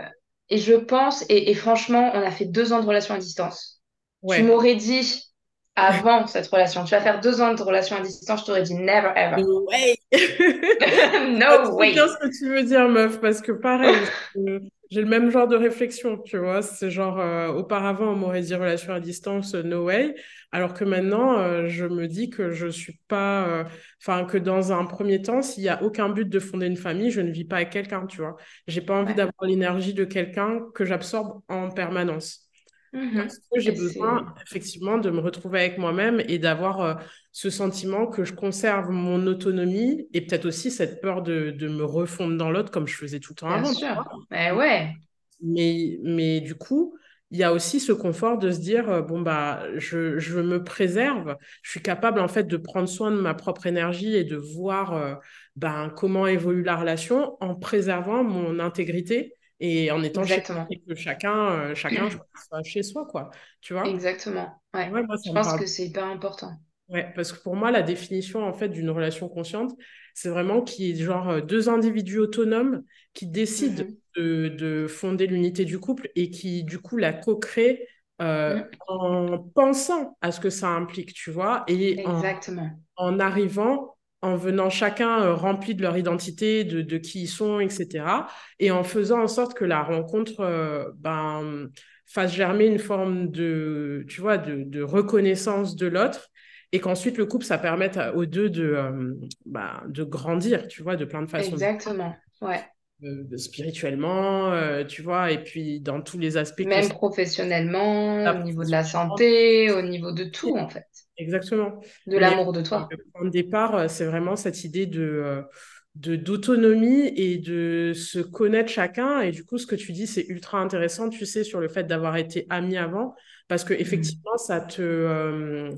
[SPEAKER 2] et je pense, et, et, franchement, on a fait deux ans de relation à distance. Tu m'aurais dit, avant cette relation. Tu vas faire deux ans de relation à distance, je t'aurais dit never ever.
[SPEAKER 1] No way.
[SPEAKER 2] no way.
[SPEAKER 1] C'est ce que tu veux dire, meuf, parce que pareil, j'ai le même genre de réflexion, tu vois. C'est genre, euh, auparavant, on m'aurait dit relation à distance, no way. Alors que maintenant, euh, je me dis que je suis pas. Euh, enfin, que dans un premier temps, s'il n'y a aucun but de fonder une famille, je ne vis pas avec quelqu'un, tu vois. J'ai pas envie d'avoir l'énergie de quelqu'un que j'absorbe en permanence. Parce que j'ai besoin effectivement de me retrouver avec moi-même et d'avoir euh, ce sentiment que je conserve mon autonomie et peut-être aussi cette peur de, de me refondre dans l'autre comme je faisais tout le temps
[SPEAKER 2] Bien
[SPEAKER 1] avant.
[SPEAKER 2] Sûr. Mais ouais.
[SPEAKER 1] Mais, mais du coup, il y a aussi ce confort de se dire euh, bon bah je, je, me préserve, je suis capable en fait de prendre soin de ma propre énergie et de voir euh, ben, comment évolue la relation en préservant mon intégrité et en étant
[SPEAKER 2] Exactement.
[SPEAKER 1] chez que chacun, euh, chacun soit chez soi, quoi. Tu vois?
[SPEAKER 2] Exactement. Ouais. moi, je pense que c'est hyper important.
[SPEAKER 1] Ouais, parce que pour moi, la définition en fait d'une relation consciente, c'est vraiment qu'il y ait genre euh, deux individus autonomes qui décident
[SPEAKER 2] Mhm.
[SPEAKER 1] de, de fonder l'unité du couple et qui du coup la co-créent euh,
[SPEAKER 2] Mhm.
[SPEAKER 1] en pensant à ce que ça implique, tu vois, et en,
[SPEAKER 2] Exactement.
[SPEAKER 1] en arrivant en venant chacun euh, rempli de leur identité, de, de qui ils sont, etc. Et en faisant en sorte que la rencontre euh, ben, fasse germer une forme de, tu vois, de, reconnaissance de l'autre et qu'ensuite le couple, ça permette aux deux de, euh, ben, de grandir, tu vois, de plein de façons.
[SPEAKER 2] Exactement. Ouais.
[SPEAKER 1] Euh, spirituellement, euh, tu vois, et puis dans tous les aspects.
[SPEAKER 2] Même professionnellement, au niveau de la santé, au niveau de tout, en fait.
[SPEAKER 1] Exactement.
[SPEAKER 2] De l'amour de toi.
[SPEAKER 1] le point de départ, euh, c'est vraiment cette idée de, d'autonomie et de se connaître chacun. Et du coup, ce que tu dis, c'est ultra intéressant, tu sais, sur le fait d'avoir été ami avant, parce que
[SPEAKER 2] Mhm.
[SPEAKER 1] effectivement, ça te, euh,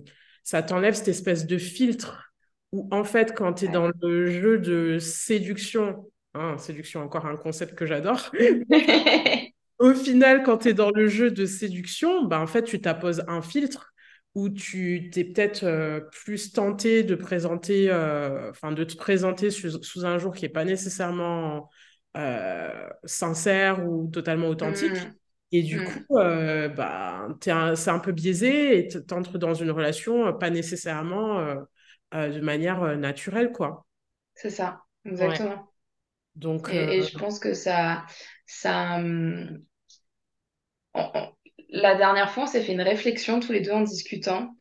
[SPEAKER 1] ça t'enlève cette espèce de filtre où, en fait, quand tu es
[SPEAKER 2] Ouais.
[SPEAKER 1] dans le jeu de séduction, hein, séduction, encore un concept que j'adore, au final, quand tu es dans le jeu de séduction, bah, en fait, tu t'imposes un filtre où tu t'es peut-être euh, plus tenté de présenter, euh, enfin, de te présenter sous, sous un jour qui n'est pas nécessairement euh, sincère ou totalement authentique.
[SPEAKER 2] Mhm.
[SPEAKER 1] Et du
[SPEAKER 2] Mhm.
[SPEAKER 1] coup, bah, c'est un peu biaisé et tu entres dans une relation pas nécessairement de manière naturelle, quoi.
[SPEAKER 2] C'est ça.
[SPEAKER 1] Ouais. Donc,
[SPEAKER 2] Et, et
[SPEAKER 1] euh,
[SPEAKER 2] je pense que ça, ça, hum, on- on- la dernière fois, on s'est fait une réflexion tous les deux en discutant.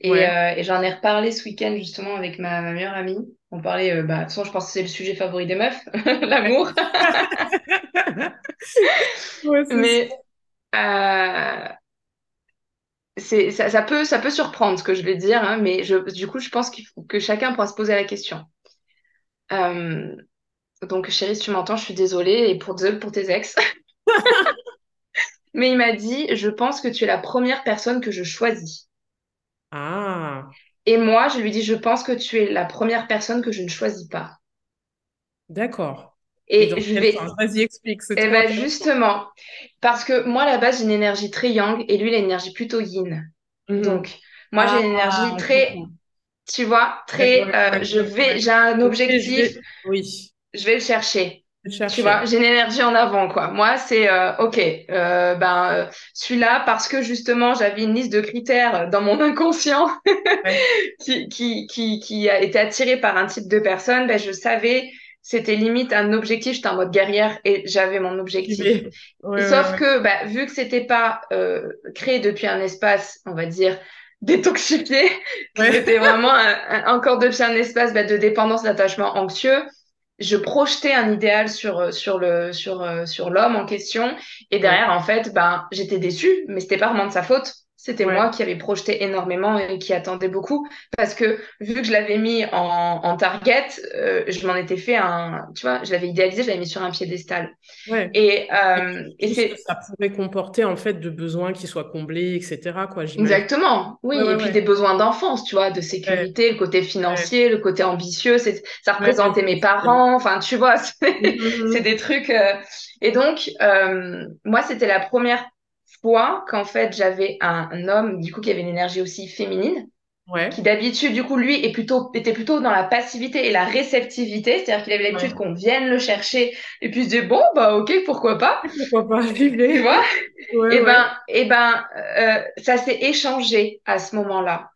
[SPEAKER 2] Et,
[SPEAKER 1] ouais.
[SPEAKER 2] euh, et j'en ai reparlé ce week-end justement avec ma, ma meilleure amie. On parlait, euh, bah, de toute façon, je pense que c'est le sujet favori des meufs, l'amour.
[SPEAKER 1] Ouais.
[SPEAKER 2] Mais c'est, ça, ça peut, ça peut surprendre ce que je vais dire, hein, mais je, du coup, je pense qu'il faut que chacun pourra se poser la question. Euh, donc, chérie, si tu m'entends, je suis désolée et pour, désolée pour tes ex. Mais il m'a dit, je pense que tu es la première personne que je choisis.
[SPEAKER 1] Ah,
[SPEAKER 2] Et moi, je lui dis, je pense que tu es la première personne que je ne choisis pas.
[SPEAKER 1] d'accord.
[SPEAKER 2] Et je vais?
[SPEAKER 1] Vas-y, explique, c'est
[SPEAKER 2] eh ben justement, parce que moi, à la base, j'ai une énergie très yang et lui, il a une énergie plutôt yin.
[SPEAKER 1] Mhm.
[SPEAKER 2] Donc, moi, j'ai
[SPEAKER 1] Ah,
[SPEAKER 2] une énergie
[SPEAKER 1] je
[SPEAKER 2] très, tu vois, très, euh, je vais, j'ai un objectif.
[SPEAKER 1] Oui,
[SPEAKER 2] je vais le chercher.
[SPEAKER 1] vais
[SPEAKER 2] Tu vois,
[SPEAKER 1] chercher.
[SPEAKER 2] j'ai une énergie en avant, quoi. Moi, c'est euh, OK. euh, ben, euh, celui-là, parce que justement, j'avais une liste de critères dans mon inconscient
[SPEAKER 1] Ouais,
[SPEAKER 2] qui, qui, qui, qui a été attiré par un type de personne, ben, je savais, c'était limite un objectif. J'étais en mode guerrière et j'avais mon objectif.
[SPEAKER 1] vais. Ouais, ouais,
[SPEAKER 2] Sauf que, bah, vu que c'était pas euh, créé depuis un espace, on va dire, détoxifié, c'était vraiment un- un- encore depuis un espace bah, de dépendance, d'attachement anxieux, je projetais un idéal sur, euh, sur le, sur, euh, sur l'homme en question. Et derrière, en fait, ben, j'étais déçue, mais c'était pas vraiment de sa faute. C'était moi qui avais projeté énormément et qui attendait beaucoup parce que vu que je l'avais mis en, target, euh, je m'en étais fait un, tu vois, je l'avais idéalisé, je l'avais mis sur un piédestal.
[SPEAKER 1] Ouais.
[SPEAKER 2] Et, euh, et c'est
[SPEAKER 1] ça pourrait comporter en fait de besoins qui soient comblés, etc. Quoi,
[SPEAKER 2] Exactement. Oui, et puis des besoins d'enfance, tu vois, de sécurité, le côté financier, le côté ambitieux, c'est ça représentait mes parents. Enfin, tu vois, c'est mm-hmm. des trucs. Euh, et donc, moi, c'était la première qu'en fait j'avais un, homme du coup qui avait une énergie aussi féminine qui d'habitude du coup lui est plutôt était plutôt dans la passivité et la réceptivité. C'est-à-dire qu'il avait l'habitude qu'on vienne le chercher et puis se dire bon bah ok pourquoi pas.
[SPEAKER 1] Pourquoi pas tu
[SPEAKER 2] vois? Et ben et ben euh, ça s'est échangé à ce moment-là.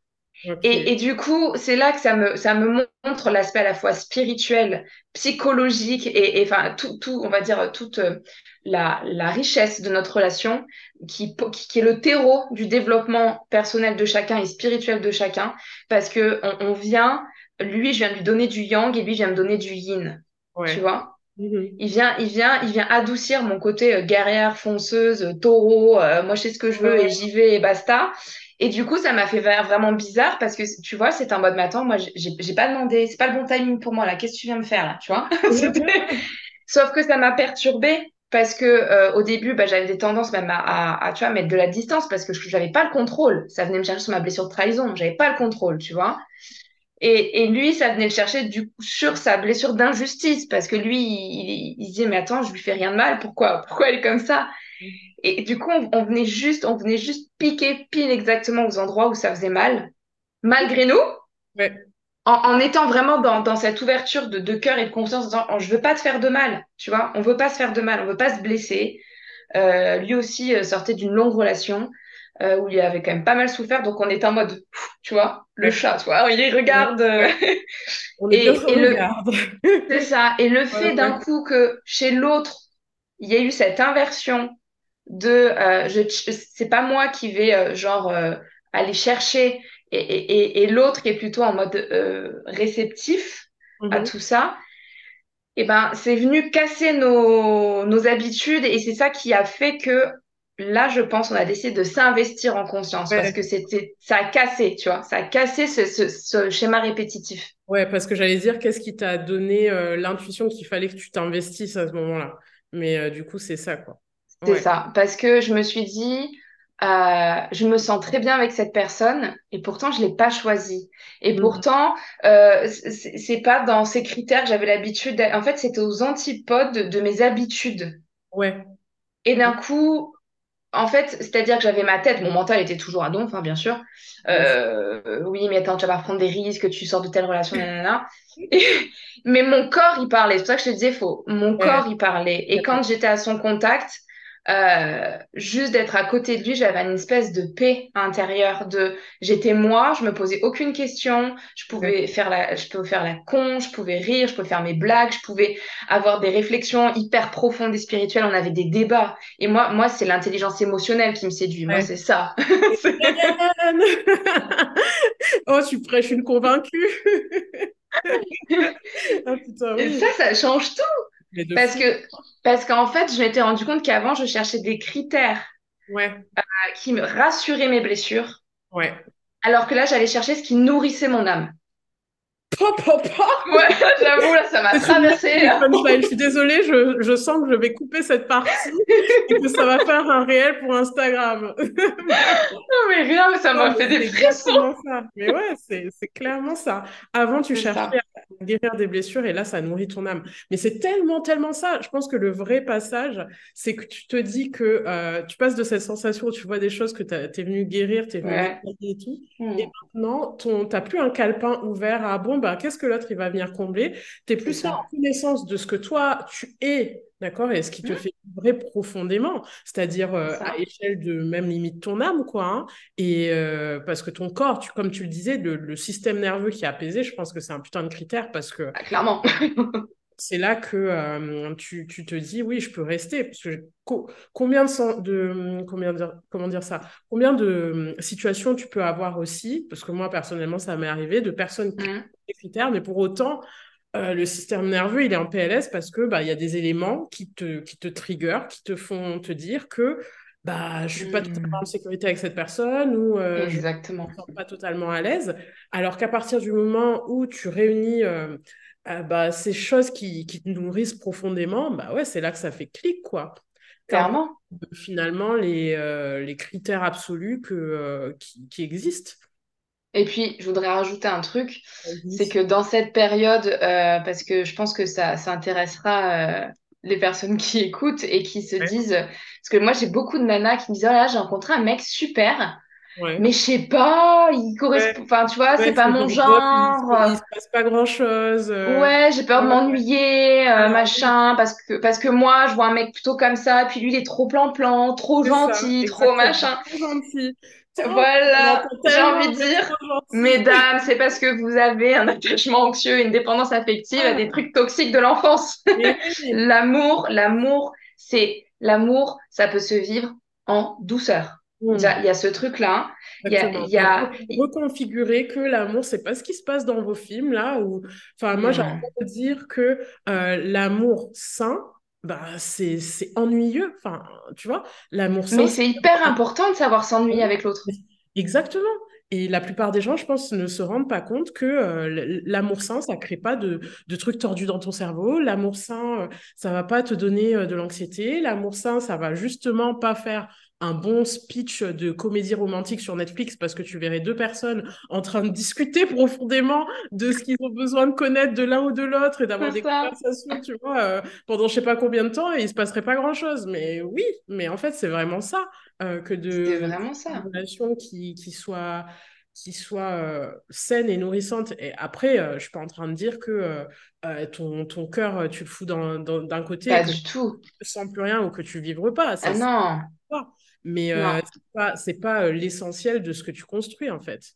[SPEAKER 2] Et, et, du coup, c'est là que ça me, ça me montre l'aspect à la fois spirituel, psychologique et, enfin, tout, tout, on va dire, toute euh, la, la richesse de notre relation qui, qui, est le terreau du développement personnel de chacun et spirituel de chacun. Parce que on, vient, lui, je viens de lui donner du yang et lui, je viens me donner du yin. Tu vois? Mm-hmm. Il vient, il vient, il vient adoucir mon côté euh, guerrière, fonceuse, taureau. Euh, moi, je sais ce que je veux et j'y vais et basta. Et du coup, ça m'a fait vraiment bizarre parce que tu vois, c'est un mode matin. Moi, j'ai pas demandé, c'est pas le bon timing pour moi là. Qu'est-ce que tu viens me faire là, tu vois? Sauf que ça m'a perturbée parce que euh, au début, bah, j'avais des tendances même à, à, tu vois, mettre de la distance parce que je n'avais pas le contrôle. Ça venait me chercher sur ma blessure de trahison. J'avais pas le contrôle, tu vois. Et, et, lui, ça venait le chercher du, sur sa blessure d'injustice parce que lui, il, il, disait mais attends, je lui fais rien de mal. Pourquoi Pourquoi elle est comme ça? Et du coup, on, venait juste, on venait juste piquer pile exactement aux endroits où ça faisait mal, malgré nous, en, étant vraiment dans, dans cette ouverture de, de cœur et de confiance, en disant oh, je veux pas te faire de mal, tu vois, on veut pas se faire de mal, on veut pas se blesser. Euh, lui aussi euh, sortait d'une longue relation euh, où il avait quand même pas mal souffert, donc on était en mode, tu vois, le chat, tu vois, il regarde.
[SPEAKER 1] on et, et le,
[SPEAKER 2] c'est ça. Et le fait d'un coup que chez l'autre, il y a eu cette inversion de je c'est pas moi qui vais genre aller chercher et, et, et, l'autre qui est plutôt en mode réceptif à mhm. tout ça. Et eh ben c'est venu casser nos, nos habitudes et c'est ça qui a fait que là je pense on a décidé de s'investir en conscience parce que c'était ça a cassé tu vois. Ça a cassé ce, ce, ce schéma répétitif.
[SPEAKER 1] Ouais parce que j'allais dire qu'est-ce qui t'a donné l'intuition qu'il fallait que tu t'investisses à ce moment-là? Mais du coup c'est ça quoi.
[SPEAKER 2] C'est ça, parce que je me suis dit, euh, je me sens très bien avec cette personne et pourtant je l'ai pas choisie. Et mm. pourtant, euh, c'est pas dans ces critères que j'avais l'habitude. En fait, c'était aux antipodes de, mes habitudes.
[SPEAKER 1] Ouais.
[SPEAKER 2] Et d'un coup, en fait, c'est-à-dire que j'avais ma tête, mon mental était toujours à donf, hein, bien sûr. Euh, oui, mais attends, tu vas pas prendre des risques, tu sors de telle relation, nanana. mais mon corps, il parlait. C'est pour ça que je te disais faux. Mon corps, il parlait. Et quand j'étais à son contact, euh, juste d'être à côté de lui, j'avais une espèce de paix intérieure. De, j'étais moi, je me posais aucune question, je pouvais faire la, je pouvais faire la con, je pouvais rire, je pouvais faire mes blagues, je pouvais avoir des réflexions hyper profondes et spirituelles. On avait des débats. Et moi, moi, c'est l'intelligence émotionnelle qui me séduit. Moi, c'est ça.
[SPEAKER 1] oh, tu prêches une convaincue.
[SPEAKER 2] oh, putain, Et ça, ça change tout. Parce que parce qu'en fait, je m'étais rendu compte qu'avant, je cherchais des critères
[SPEAKER 1] ouais.
[SPEAKER 2] Euh, qui me rassuraient mes blessures.
[SPEAKER 1] Ouais.
[SPEAKER 2] Alors que là, j'allais chercher ce qui nourrissait mon âme.
[SPEAKER 1] Pop, pop, pop.
[SPEAKER 2] Ouais, j'avoue, là, ça m'a traversé.
[SPEAKER 1] Je suis désolée, je, je, sens que je vais couper cette partie et que ça va faire un réel pour Instagram.
[SPEAKER 2] non, mais rien, ça m'a fait des frissons.
[SPEAKER 1] Mais ouais, c'est clairement ça. Avant, tu cherchais à guérir des blessures et là, ça nourrit ton âme. Mais c'est tellement, tellement ça. Je pense que le vrai passage, c'est que tu te dis que euh, tu passes de cette sensation où tu vois des choses que tu es venu guérir, tu es venu guérir et tout. Hmm. Et maintenant, tu n'as plus un calepin ouvert à bon, bah, qu'est-ce que l'autre il va venir combler? Tu es plus en connaissance de ce que toi tu es, d'accord, et ce qui te mmh. fait vibrer profondément, c'est-à-dire euh, à échelle de même limite ton âme, quoi. Hein. et euh, parce que ton corps, tu, comme tu le disais, le, système nerveux qui est apaisé, je pense que c'est un putain de critère parce que.
[SPEAKER 2] Ah, clairement.
[SPEAKER 1] c'est là que euh, tu, tu, te dis oui je peux rester parce que combien de, de combien dire, comment dire ça? Combien de situations tu peux avoir aussi? Parce que moi personnellement ça m'est arrivé de personnes qui mmh critères, mais pour autant, euh, le système nerveux, il est en PLS parce que bah, il y a des éléments qui te, qui te trigger, qui te font te dire que bah, je suis pas totalement
[SPEAKER 2] Hmm.
[SPEAKER 1] en sécurité avec cette personne ou euh, je
[SPEAKER 2] Exactement.
[SPEAKER 1] me sens pas totalement à l'aise. Alors qu'à partir du moment où tu réunis euh, euh, bah, ces choses qui, qui te nourrissent profondément, bah ouais, c'est là que ça fait clic, quoi.
[SPEAKER 2] Clairement.
[SPEAKER 1] finalement les, euh, les critères absolus que, euh, qui, qui existent.
[SPEAKER 2] Et puis, je voudrais rajouter un truc, c'est que dans cette période, euh, parce que je pense que ça, ça intéressera les personnes qui écoutent et qui se
[SPEAKER 1] Ouais.
[SPEAKER 2] disent, parce que moi j'ai beaucoup de nanas qui me disent, oh là, j'ai rencontré un mec super,
[SPEAKER 1] Ouais.
[SPEAKER 2] mais je sais pas, il correspond, enfin tu vois, c'est pas mon
[SPEAKER 1] genre, il, se passe pas grand-chose. euh,
[SPEAKER 2] Ouais, j'ai peur de m'ennuyer, euh,
[SPEAKER 1] oui,
[SPEAKER 2] machin, parce que parce que moi, je vois un mec plutôt comme ça, puis lui, il est trop plan-plan, trop
[SPEAKER 1] ça,
[SPEAKER 2] gentil, trop machin.
[SPEAKER 1] Trop gentil.
[SPEAKER 2] Voilà, j'ai envie de dire, mesdames, c'est parce que vous avez un attachement anxieux, une dépendance affective à des
[SPEAKER 1] Ah,
[SPEAKER 2] trucs toxiques de l'enfance. L'amour, l'amour, c'est l'amour, ça peut se vivre en douceur.
[SPEAKER 1] Hmm.
[SPEAKER 2] il y a ce truc-là. Il y a, il y
[SPEAKER 1] reconfigurer que l'amour, c'est pas ce qui se passe dans vos films là où, enfin, moi, de dire que euh, l'amour sain, bah, c'est ennuyeux. Enfin, tu vois, l'amour sain,
[SPEAKER 2] Mais
[SPEAKER 1] c'est
[SPEAKER 2] hyper important de savoir s'ennuyer avec l'autre.
[SPEAKER 1] Exactement. Et la plupart des gens, je pense, ne se rendent pas compte que euh, l'amour sain, ça crée pas de, de trucs tordus dans ton cerveau. L'amour sain, euh, ça va pas te donner euh, de l'anxiété. L'amour sain, ça va justement pas faire un bon speech de comédie romantique sur Netflix parce que tu verrais deux personnes en train de discuter profondément de ce qu'ils ont besoin de connaître de l'un ou de l'autre et d'avoir
[SPEAKER 2] C'est
[SPEAKER 1] des
[SPEAKER 2] ça.
[SPEAKER 1] conversations, tu vois, euh, pendant je sais pas combien de temps et il se passerait pas grand-chose. Mais oui, mais en fait, c'est vraiment ça euh, que
[SPEAKER 2] C'est
[SPEAKER 1] de
[SPEAKER 2] vraiment
[SPEAKER 1] une
[SPEAKER 2] ça.
[SPEAKER 1] relation qui, qui soit, qui soit euh, saine et nourrissante. Et après, euh, je suis pas en train de dire que euh, ton, ton cœur, tu le fous dans, dans- d'un côté
[SPEAKER 2] Pas
[SPEAKER 1] tu
[SPEAKER 2] du tout.
[SPEAKER 1] ne sens plus rien ou que tu vivres pas.
[SPEAKER 2] Ah
[SPEAKER 1] Ça, c'est
[SPEAKER 2] non,
[SPEAKER 1] pas. Mais euh, c'est pas, c'est pas euh, l'essentiel de ce que tu construis, en fait.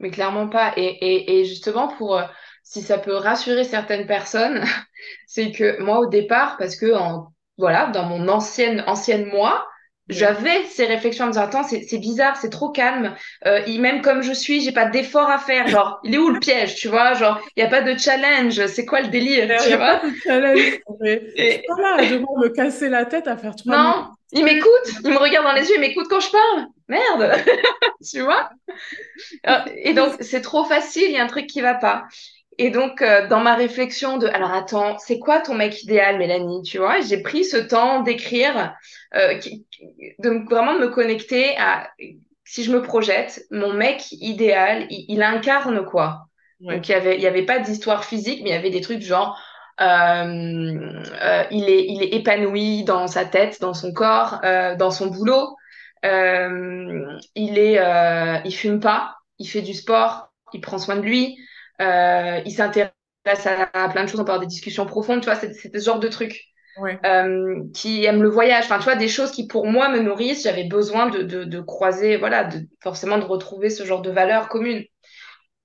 [SPEAKER 2] Mais clairement pas. Et, et, et justement, pour euh, si ça peut rassurer certaines personnes, c'est que moi, au départ, parce que en, voilà, dans mon ancienne, ancienne moi, j'avais ces réflexions en me disant, attends, c'est bizarre, c'est trop calme. Euh, il, même comme je suis, j'ai pas d'effort à faire. Genre, il est où le piège, tu vois? Genre, il n'y a pas de challenge. C'est quoi le délire, tu
[SPEAKER 1] a pas
[SPEAKER 2] vois?
[SPEAKER 1] de challenge. mais Je suis
[SPEAKER 2] Et
[SPEAKER 1] pas là à devoir me casser la tête à faire 3000
[SPEAKER 2] non, il m'écoute, il me regarde dans les yeux, il m'écoute quand je parle. Merde, tu vois? Euh, Et donc, c'est trop facile, il y a un truc qui va pas. Et donc, euh, dans ma réflexion de, alors attends, c'est quoi ton mec idéal, Mélanie, tu vois? J'ai pris ce temps d'écrire, euh, de me- vraiment de me connecter à, si je me projette, mon mec idéal, il, il incarne quoi? Donc, il y avait, il y avait pas d'histoire physique, mais il y avait des trucs genre, il est, il est épanoui dans sa tête, dans son corps, euh, dans son boulot. Euh, il est, euh, il fume pas, il fait du sport, il prend soin de lui, euh, il s'intéresse à, plein de choses, on peut avoir des discussions profondes, tu vois, c'est ce genre de trucs.
[SPEAKER 1] ouais,
[SPEAKER 2] Euh, qui aime le voyage, enfin, tu vois, des choses qui pour moi me nourrissent, j'avais besoin de, de, de croiser, voilà, de, forcément de retrouver ce genre de valeurs communes.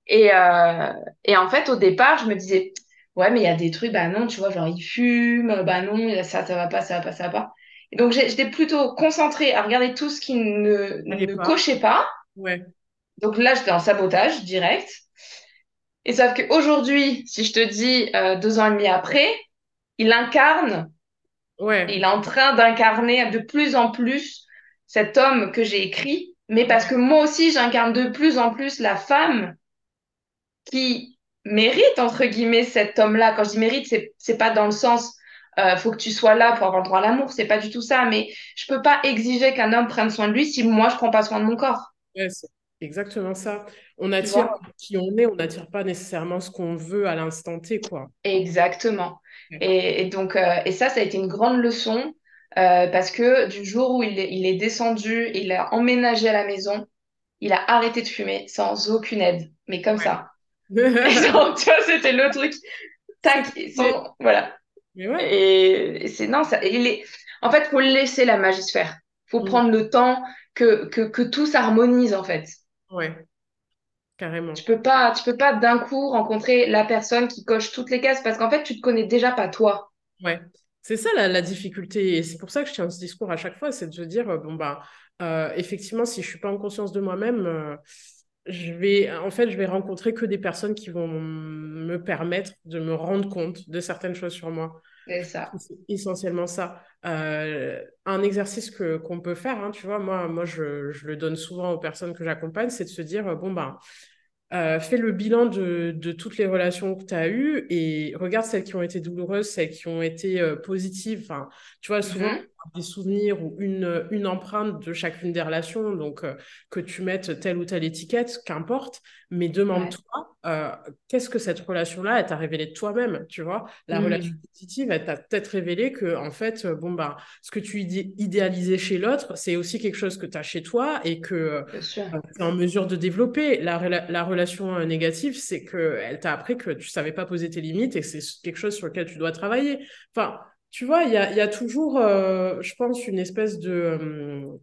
[SPEAKER 2] Et, euh, et en fait, au départ, je me disais, ouais, mais il y a des trucs, bah non, tu vois, genre il fume, bah non, ça, ça va pas, ça va pas, ça va pas. Et donc, j'étais plutôt concentrée à regarder tout ce qui ne, ne
[SPEAKER 1] pas.
[SPEAKER 2] cochait pas.
[SPEAKER 1] Ouais,
[SPEAKER 2] Donc là, j'étais en sabotage direct. Et sauf qu'aujourd'hui, si je te dis euh, deux ans et demi après, il incarne, il
[SPEAKER 1] ouais,
[SPEAKER 2] est en train d'incarner de plus en plus cet homme que j'ai écrit, mais parce que moi aussi, j'incarne de plus en plus la femme qui mérite, entre guillemets, cet homme-là. Quand je dis mérite, c'est, c'est pas dans le sens, euh, faut que tu sois là pour avoir le droit à l'amour, c'est pas du tout ça, mais je peux pas exiger qu'un homme prenne soin de lui si moi, je prends pas soin de mon corps,
[SPEAKER 1] ouais, c'est exactement ça. On attire qui on est, on n'attire pas nécessairement ce qu'on veut à l'instant T, quoi.
[SPEAKER 2] Exactement.
[SPEAKER 1] Ouais,
[SPEAKER 2] Et, et donc, euh, et ça, ça a été une grande leçon, euh, parce que du jour où il est, il est descendu, il a emménagé à la maison, il a arrêté de fumer sans aucune aide, mais comme
[SPEAKER 1] ouais.
[SPEAKER 2] ça. Tu vois, c'était le truc, tac, voilà.
[SPEAKER 1] mais ouais.
[SPEAKER 2] Et c'est non, ça, il est... En fait, faut laisser la magie se faire. Faut
[SPEAKER 1] Mm.
[SPEAKER 2] prendre le temps que, que, que tout s'harmonise, en fait.
[SPEAKER 1] Ouais,
[SPEAKER 2] Tu
[SPEAKER 1] carrément.
[SPEAKER 2] peux pas, tu peux pas d'un coup rencontrer la personne qui coche toutes les cases parce qu'en fait, tu te connais déjà pas toi.
[SPEAKER 1] Ouais, c'est ça la, la difficulté. Et c'est pour ça que je tiens ce discours à chaque fois, c'est de se dire, euh, bon, bah, euh, effectivement, si je suis pas en conscience de moi-même, euh, je vais, en fait, je vais rencontrer que des personnes qui vont me permettre de me rendre compte de certaines choses sur moi.
[SPEAKER 2] C'est ça.
[SPEAKER 1] c'est essentiellement ça. Euh, un exercice que qu'on peut faire, hein, tu vois, moi, moi je, je le donne souvent aux personnes que j'accompagne, c'est de se dire, bon, ben, euh, fais le bilan de, de, toutes les relations que tu as eues et regarde celles qui ont été douloureuses, celles qui ont été euh, positives. Enfin, tu vois, souvent,
[SPEAKER 2] Mhm.
[SPEAKER 1] Des souvenirs ou une, une empreinte de chacune des relations, donc euh, que tu mettes telle ou telle étiquette, qu'importe, mais demande-toi, euh, qu'est-ce que cette relation-là, elle t'a révélé de toi-même, tu vois? La relation
[SPEAKER 2] Mhm.
[SPEAKER 1] positive, elle t'a peut-être révélé que, en fait, euh, bon, bah, ce que tu idé- idéalisais chez l'autre, c'est aussi quelque chose que tu as chez toi et que
[SPEAKER 2] sûr.
[SPEAKER 1] tu es en mesure de développer. La, rela- la relation négative, c'est qu'elle t'a appris que tu savais pas poser tes limites et que c'est quelque chose sur lequel tu dois travailler. Enfin, tu vois, il y a, il y a toujours, euh, je pense, une espèce de, euh,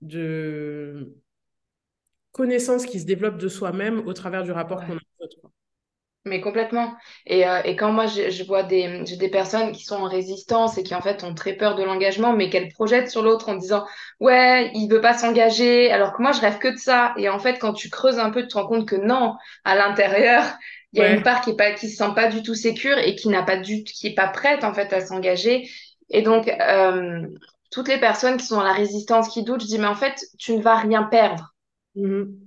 [SPEAKER 1] de connaissance qui se développe de soi-même au travers du rapport qu'on a aux autres.
[SPEAKER 2] Mais complètement. Et, euh, et quand moi, je, je vois des, j'ai des personnes qui sont en résistance et qui, en fait, ont très peur de l'engagement, mais qu'elles projettent sur l'autre en disant, ouais, il veut pas s'engager, alors que moi, je rêve que de ça. Et en fait, quand tu creuses un peu, tu te rends compte que non, à l'intérieur, il y a une part qui est pas, qui se sent pas du tout sécure et qui n'a pas du, qui est pas prête, en fait, à s'engager. Et donc, euh, toutes les personnes qui sont dans la résistance, qui doutent, je dis, mais en fait, tu ne vas rien perdre.
[SPEAKER 1] Mhm.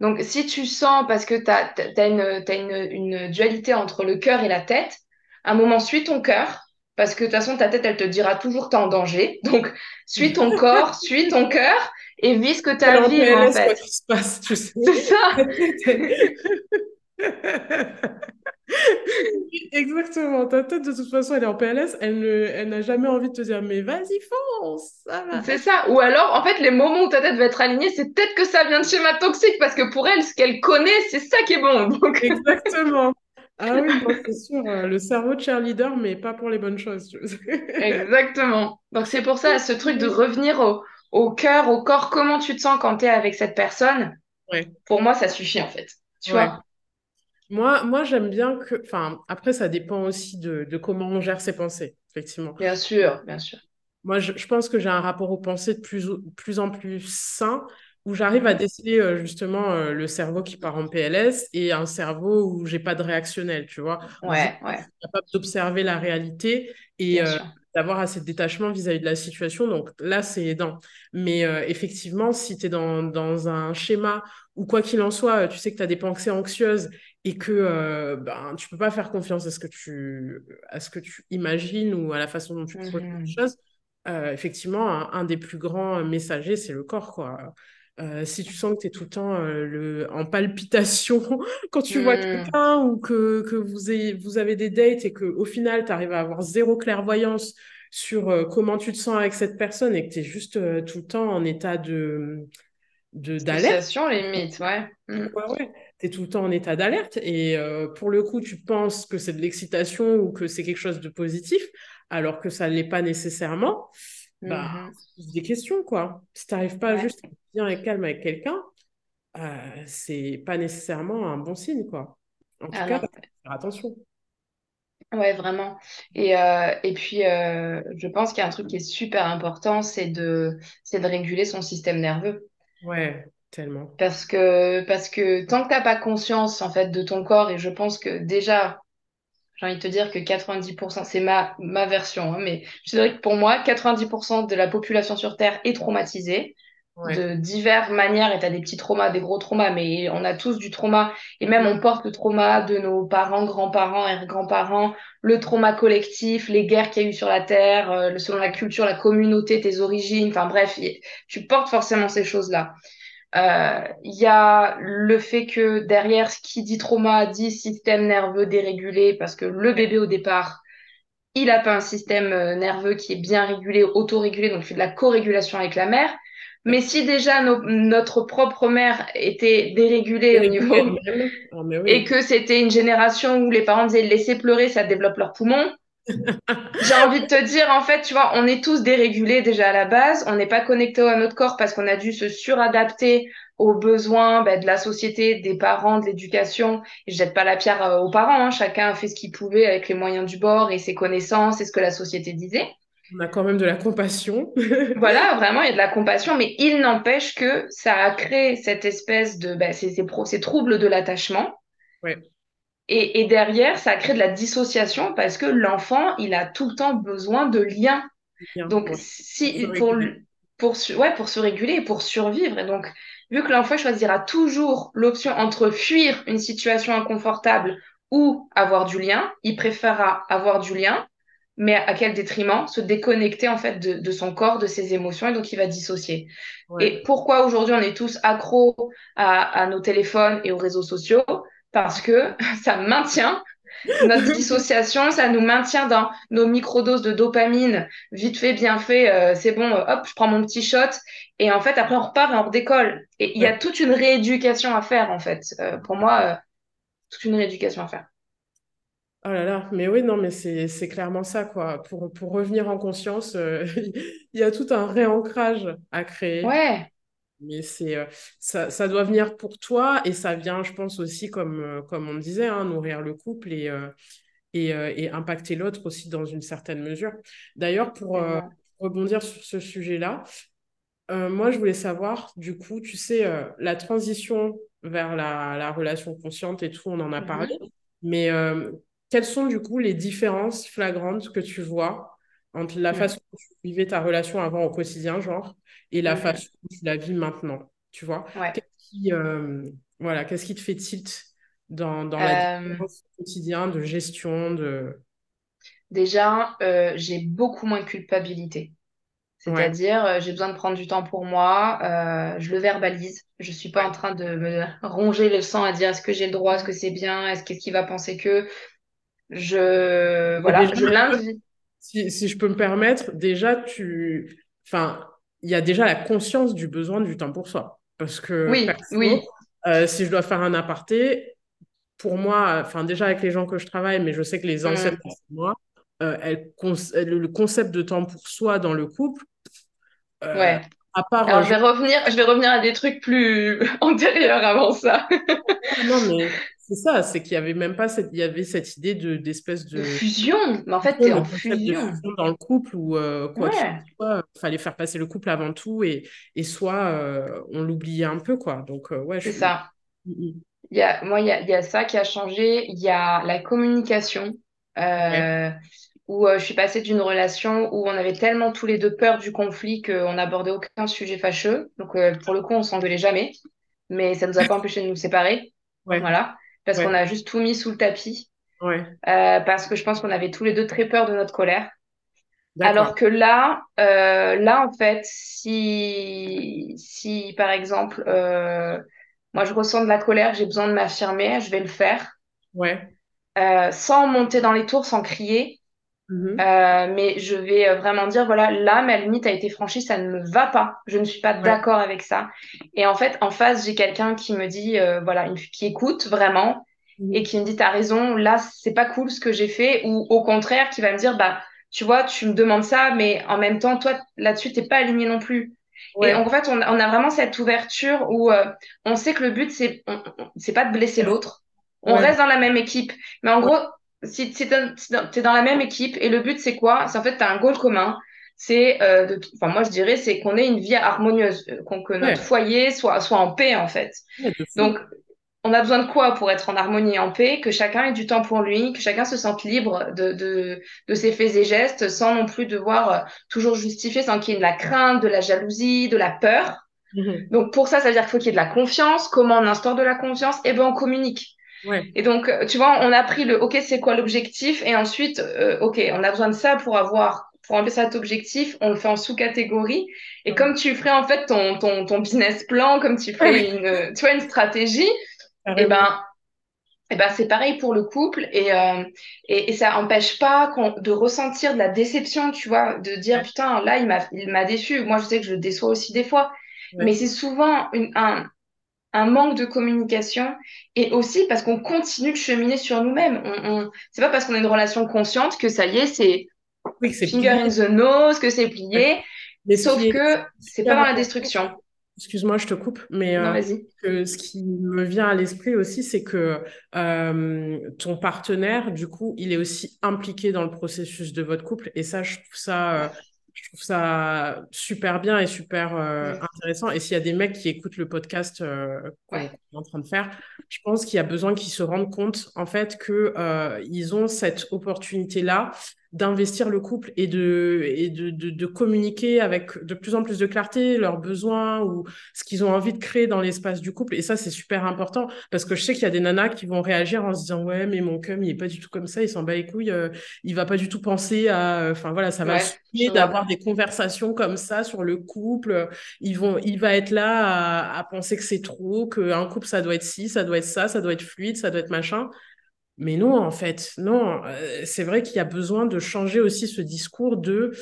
[SPEAKER 2] Donc, si tu sens, parce que tu as, une, t'as une, une dualité entre le cœur et la tête, à un moment, suis ton cœur, parce que de toute façon, ta tête, elle te dira toujours que tu es en danger. Donc, suis ton corps, suis ton cœur et vis ce que tu as à
[SPEAKER 1] en
[SPEAKER 2] vivre, fait. C'est ça.
[SPEAKER 1] Exactement. Ta tête, de toute façon, elle est en PLS. Elle ne, elle n'a jamais envie de te dire, mais vas-y, fonce, ça va
[SPEAKER 2] C'est ça. Ou alors, en fait, les moments où ta tête va être alignée, c'est peut-être que ça vient de schéma toxique, parce que pour elle, ce qu'elle connaît, c'est ça qui est bon. Donc,
[SPEAKER 1] Exactement. Ah oui, c'est sûr, euh, le cerveau de cheerleader, mais pas pour les bonnes choses.
[SPEAKER 2] exactement. Donc, c'est pour ça, ce truc de revenir au, au cœur, au corps, comment tu te sens quand tu es avec cette personne,
[SPEAKER 1] Ouais,
[SPEAKER 2] pour moi, ça suffit, en fait. Tu
[SPEAKER 1] ouais.
[SPEAKER 2] vois?
[SPEAKER 1] Moi, moi j'aime bien que. Enfin, après, ça dépend aussi de, de comment on gère ses pensées, effectivement.
[SPEAKER 2] Bien sûr, bien sûr.
[SPEAKER 1] Moi, je, je pense que j'ai un rapport aux pensées de plus, plus en plus sain, où j'arrive à déceler euh, justement euh, le cerveau qui part en PLS et un cerveau où j'ai pas de réactionnel, tu vois, juste
[SPEAKER 2] Ouais,
[SPEAKER 1] je
[SPEAKER 2] ouais,
[SPEAKER 1] suis capable d'observer la réalité et euh, d'avoir assez de détachement vis-à-vis de la situation. Donc là, c'est aidant. Mais effectivement, si tu es dans, dans un schéma où quoi qu'il en soit, tu sais que tu as des pensées anxieuses et que euh, ben, tu peux pas faire confiance à ce que tu, à ce que tu imagines ou à la façon dont tu projettes les
[SPEAKER 2] Mhm.
[SPEAKER 1] choses, euh, effectivement, un, un des plus grands messagers, c'est le corps, quoi. Euh, si tu sens que tu es tout le temps euh, le, en palpitation quand tu vois
[SPEAKER 2] Mhm.
[SPEAKER 1] quelqu'un ou que, que vous, ayez- vous avez des dates et qu'au final, tu arrives à avoir zéro clairvoyance sur euh, comment tu te sens avec cette personne et que tu es juste euh, tout le temps en état de, de, d'alerte,
[SPEAKER 2] Dissociation, limite, ouais.
[SPEAKER 1] Ouais, ouais. Tu es tout le temps en état d'alerte et euh, pour le coup, tu penses que c'est de l'excitation ou que c'est quelque chose de positif, alors que ça ne l'est pas nécessairement. Bah, pose des questions, quoi. Si tu n'arrives pas
[SPEAKER 2] Ouais,
[SPEAKER 1] juste à être bien et calme avec quelqu'un, euh, c'est pas nécessairement un bon signe, quoi. En tout
[SPEAKER 2] ah
[SPEAKER 1] cas, faut faire attention.
[SPEAKER 2] ouais, vraiment. Et, euh, et puis, euh, je pense qu'il y a un truc qui est super important, c'est de, c'est de réguler son système nerveux.
[SPEAKER 1] Ouais, tellement.
[SPEAKER 2] Parce que, parce que tant que t'as pas conscience, en fait, de ton corps, et je pense que déjà, j'ai envie de te dire que 90%, c'est ma, ma version, hein, mais je dirais que pour moi, 90% de la population sur Terre est traumatisée.
[SPEAKER 1] Ouais.
[SPEAKER 2] de diverses manières et tu as des petits traumas, des gros traumas, mais on a tous du trauma et même on porte le trauma de nos parents, grands-parents et grands-parents, le trauma collectif, les guerres qu'il y a eu sur la Terre, euh, selon la culture, la communauté, tes origines, enfin bref, y- tu portes forcément ces choses-là. Euh, Il y a le fait que derrière ce qui dit trauma dit système nerveux dérégulé parce que le bébé au départ, il n'a pas un système euh, nerveux qui est bien régulé, autorégulé, donc il fait de la co-régulation avec la mère. Mais si déjà no- notre propre mère était dérégulée au niveau et que c'était une génération où les parents disaient laisser pleurer, ça développe leurs poumons, j'ai envie de te dire, en fait, tu vois, on est tous dérégulés déjà à la base, on n'est pas connecté à notre corps parce qu'on a dû se suradapter aux besoins ben, de la société, des parents, de l'éducation. Je jette pas la pierre euh, aux parents, hein. Chacun a fait ce qu'il pouvait avec les moyens du bord et ses connaissances et ce que la société disait.
[SPEAKER 1] On a quand même de la compassion.
[SPEAKER 2] Voilà, vraiment, il y a de la compassion, mais il n'empêche que ça a créé cette espèce de, ben, ces, ces, pro- ces troubles de l'attachement.
[SPEAKER 1] Ouais.
[SPEAKER 2] Et, et derrière, ça crée de la dissociation parce que l'enfant, il a tout le temps besoin de liens.
[SPEAKER 1] Bien,
[SPEAKER 2] Donc,
[SPEAKER 1] ouais. Pour se
[SPEAKER 2] si, pour,
[SPEAKER 1] réguler.
[SPEAKER 2] pour, ouais, pour se réguler et pour survivre. Et donc, vu que l'enfant choisira toujours l'option entre fuir une situation inconfortable ou avoir du lien, il préférera avoir du lien, mais à quel détriment? Se déconnecter en fait de, de son corps, de ses émotions, et donc il va dissocier. Et pourquoi aujourd'hui on est tous accros à, à nos téléphones et aux réseaux sociaux? Parce que ça maintient notre dissociation, ça nous maintient dans nos microdoses de dopamine, vite fait, bien fait, euh, c'est bon, euh, hop, je prends mon petit shot. Et en fait, après, on repart et on redécolle. Et il y a toute une rééducation à faire, en fait. Euh, pour moi, toute une rééducation à faire.
[SPEAKER 1] Oh là là, mais oui, non, mais c'est clairement ça, quoi. Pour, pour revenir en conscience, il y a tout un réancrage à créer.
[SPEAKER 2] Ouais,
[SPEAKER 1] Mais c'est euh, ça, ça doit venir pour toi et ça vient, je pense, aussi, comme, euh, comme on disait, hein, nourrir le couple et, euh, et, et impacter l'autre aussi dans une certaine mesure. D'ailleurs, pour euh, rebondir sur ce sujet-là, euh, moi, je voulais savoir, du coup, tu sais, euh, la transition vers la, la relation consciente et tout, on en a parlé,
[SPEAKER 2] Mhm,
[SPEAKER 1] mais quelles sont, du coup, les différences flagrantes que tu vois entre la façon dont tu vivais ta relation avant au quotidien, genre, et la façon dont tu la vis maintenant, tu vois?
[SPEAKER 2] Ouais.
[SPEAKER 1] Qu'est-ce qui, euh, voilà, qu'est-ce qui te fait tilt dans, dans la
[SPEAKER 2] Euh,
[SPEAKER 1] différence au quotidien de gestion, de...
[SPEAKER 2] déjà, euh, j'ai beaucoup moins de culpabilité. C'est-à-dire, euh, j'ai besoin de prendre du temps pour moi, euh, je le verbalise. Je suis pas en train de me ronger le sang à dire est-ce que j'ai le droit, est-ce que c'est bien, est-ce qu'est-ce qu'il va penser que je voilà, je l'invite.
[SPEAKER 1] Si, si je peux me permettre, déjà, tu... Enfin, il y a déjà la conscience du besoin du temps pour soi. Parce que,
[SPEAKER 2] Oui,
[SPEAKER 1] perso,
[SPEAKER 2] oui,
[SPEAKER 1] euh, si je dois faire un aparté, pour moi, enfin, déjà avec les gens que je travaille, mais je sais que les anciennes
[SPEAKER 2] hum,
[SPEAKER 1] personnes, moi, euh, elles le concept de temps pour soi dans le couple, euh,
[SPEAKER 2] ouais.
[SPEAKER 1] à part... euh,
[SPEAKER 2] Alors je
[SPEAKER 1] je-
[SPEAKER 2] vais revenir, je vais revenir à des trucs plus antérieurs avant ça.
[SPEAKER 1] Non, mais c'est ça, c'est qu'il y avait même pas cette... Il y avait cette idée de, d'espèce
[SPEAKER 2] De
[SPEAKER 1] de
[SPEAKER 2] fusion, mais en fait, t'es en fusion.
[SPEAKER 1] fusion dans le couple où, euh, quoi qu'il
[SPEAKER 2] Ouais,
[SPEAKER 1] soit, il fallait faire passer le couple avant tout et, et soit euh, on l'oubliait un peu, quoi. Donc, euh, ouais, je
[SPEAKER 2] c'est
[SPEAKER 1] suis.
[SPEAKER 2] ça.
[SPEAKER 1] Mm,
[SPEAKER 2] Il y a, moi, il y a, il y a ça qui a changé. Il y a la communication.
[SPEAKER 1] mm. Ouais,
[SPEAKER 2] Euh, où euh, je suis passée d'une relation où on avait tellement tous les deux peur du conflit qu'on n'abordait aucun sujet fâcheux. Donc, euh, pour le coup, on s'engueulait jamais, mais ça nous a pas empêché de nous séparer.
[SPEAKER 1] ouais,
[SPEAKER 2] Voilà. Parce qu'on a juste tout mis sous le tapis.
[SPEAKER 1] ouais.
[SPEAKER 2] Euh, parce que je pense qu'on avait tous les deux très peur de notre colère. Alors que là, euh, là, en fait, si, si par exemple, euh, moi je ressens de la colère, j'ai besoin de m'affirmer, je vais le faire,
[SPEAKER 1] Ouais.
[SPEAKER 2] euh, sans monter dans les tours, sans crier.
[SPEAKER 1] Mhm.
[SPEAKER 2] Euh, mais je vais euh, vraiment dire, voilà, là, ma limite a été franchie, ça ne me va pas. Je ne suis pas
[SPEAKER 1] Ouais.
[SPEAKER 2] d'accord avec ça. Et en fait, en face, j'ai quelqu'un qui me dit, euh, voilà, une, qui écoute vraiment et
[SPEAKER 1] Mhm.
[SPEAKER 2] qui me dit, t'as raison, là, c'est pas cool ce que j'ai fait. Ou au contraire, qui va me dire, bah, tu vois, tu me demandes ça, mais en même temps, toi, là-dessus, t'es pas aligné non plus. Et en fait, on, on a vraiment cette ouverture où euh, on sait que le but, c'est c'est pas de blesser l'autre. On
[SPEAKER 1] Ouais.
[SPEAKER 2] reste dans la même équipe. Mais en gros, si, si t'es dans la même équipe et le but, c'est quoi? C'est en fait, tu as un goal commun. C'est, euh, enfin, moi, je dirais, c'est qu'on ait une vie harmonieuse, euh, qu'on, que notre
[SPEAKER 1] Ouais.
[SPEAKER 2] foyer soit, soit en paix, en fait.
[SPEAKER 1] Ouais,
[SPEAKER 2] Donc, on a besoin de quoi pour être en harmonie et en paix? Que chacun ait du temps pour lui, que chacun se sente libre de, de, de ses faits et gestes sans non plus devoir euh, toujours justifier, sans qu'il y ait de la crainte, de la jalousie, de la peur.
[SPEAKER 1] Mhm.
[SPEAKER 2] Donc pour ça, ça veut dire qu'il faut qu'il y ait de la confiance. Comment on instaure de la confiance? Eh ben on communique.
[SPEAKER 1] Ouais.
[SPEAKER 2] Et donc, euh, tu vois, on a pris le OK, c'est quoi l'objectif? Et ensuite, euh, OK, on a besoin de ça pour avoir, pour remplir cet objectif. On le fait en sous-catégorie. Et
[SPEAKER 1] Ouais.
[SPEAKER 2] comme tu ferais en fait ton, ton, ton business plan, comme tu ferais une, euh, tu vois, une stratégie, et
[SPEAKER 1] Carrément.
[SPEAKER 2] ben, et ben c'est pareil pour le couple. Et, euh, et, et ça empêche pas de ressentir de la déception, tu vois, de dire putain, là, il m'a, il m'a déçu. Moi, je sais que je le déçois aussi des fois. Mais c'est souvent une, un, un manque de communication et aussi parce qu'on continue de cheminer sur nous-mêmes. On, on... C'est pas parce qu'on a une relation consciente que ça y est, c'est
[SPEAKER 1] Oui,
[SPEAKER 2] finger
[SPEAKER 1] plié.
[SPEAKER 2] in the nose, que c'est plié. Sauf que c'est pas dans la destruction.
[SPEAKER 1] excuse-moi, je te coupe, mais
[SPEAKER 2] Non,
[SPEAKER 1] euh, que ce qui me vient à l'esprit aussi, c'est que euh, ton partenaire, du coup, il est aussi impliqué dans le processus de votre couple. Et ça, je trouve ça euh, je trouve ça super bien et super euh, intéressant. Et s'il y a des mecs qui écoutent le podcast euh, qu'on
[SPEAKER 2] Ouais,
[SPEAKER 1] est en train de faire, je pense qu'il y a besoin qu'ils se rendent compte en fait que euh, ils ont cette opportunité-là d'investir le couple et de et de, de, de communiquer avec de plus en plus de clarté leurs besoins ou ce qu'ils ont envie de créer dans l'espace du couple. Et ça, c'est super important parce que je sais qu'il y a des nanas qui vont réagir en se disant ouais, mais mon cum, il est pas du tout comme ça, il s'en bat les couilles, euh, il va pas du tout penser à, enfin voilà, ça va
[SPEAKER 2] ouais,
[SPEAKER 1] d'avoir des conversations comme ça sur le couple. Ils vont, il va être là à, à penser que c'est trop, qu'un couple ça doit être ci, ça doit être ça, ça doit être fluide, ça doit être machin. Mais non, en fait, non. Euh, c'est vrai qu'il y a besoin de changer aussi ce discours de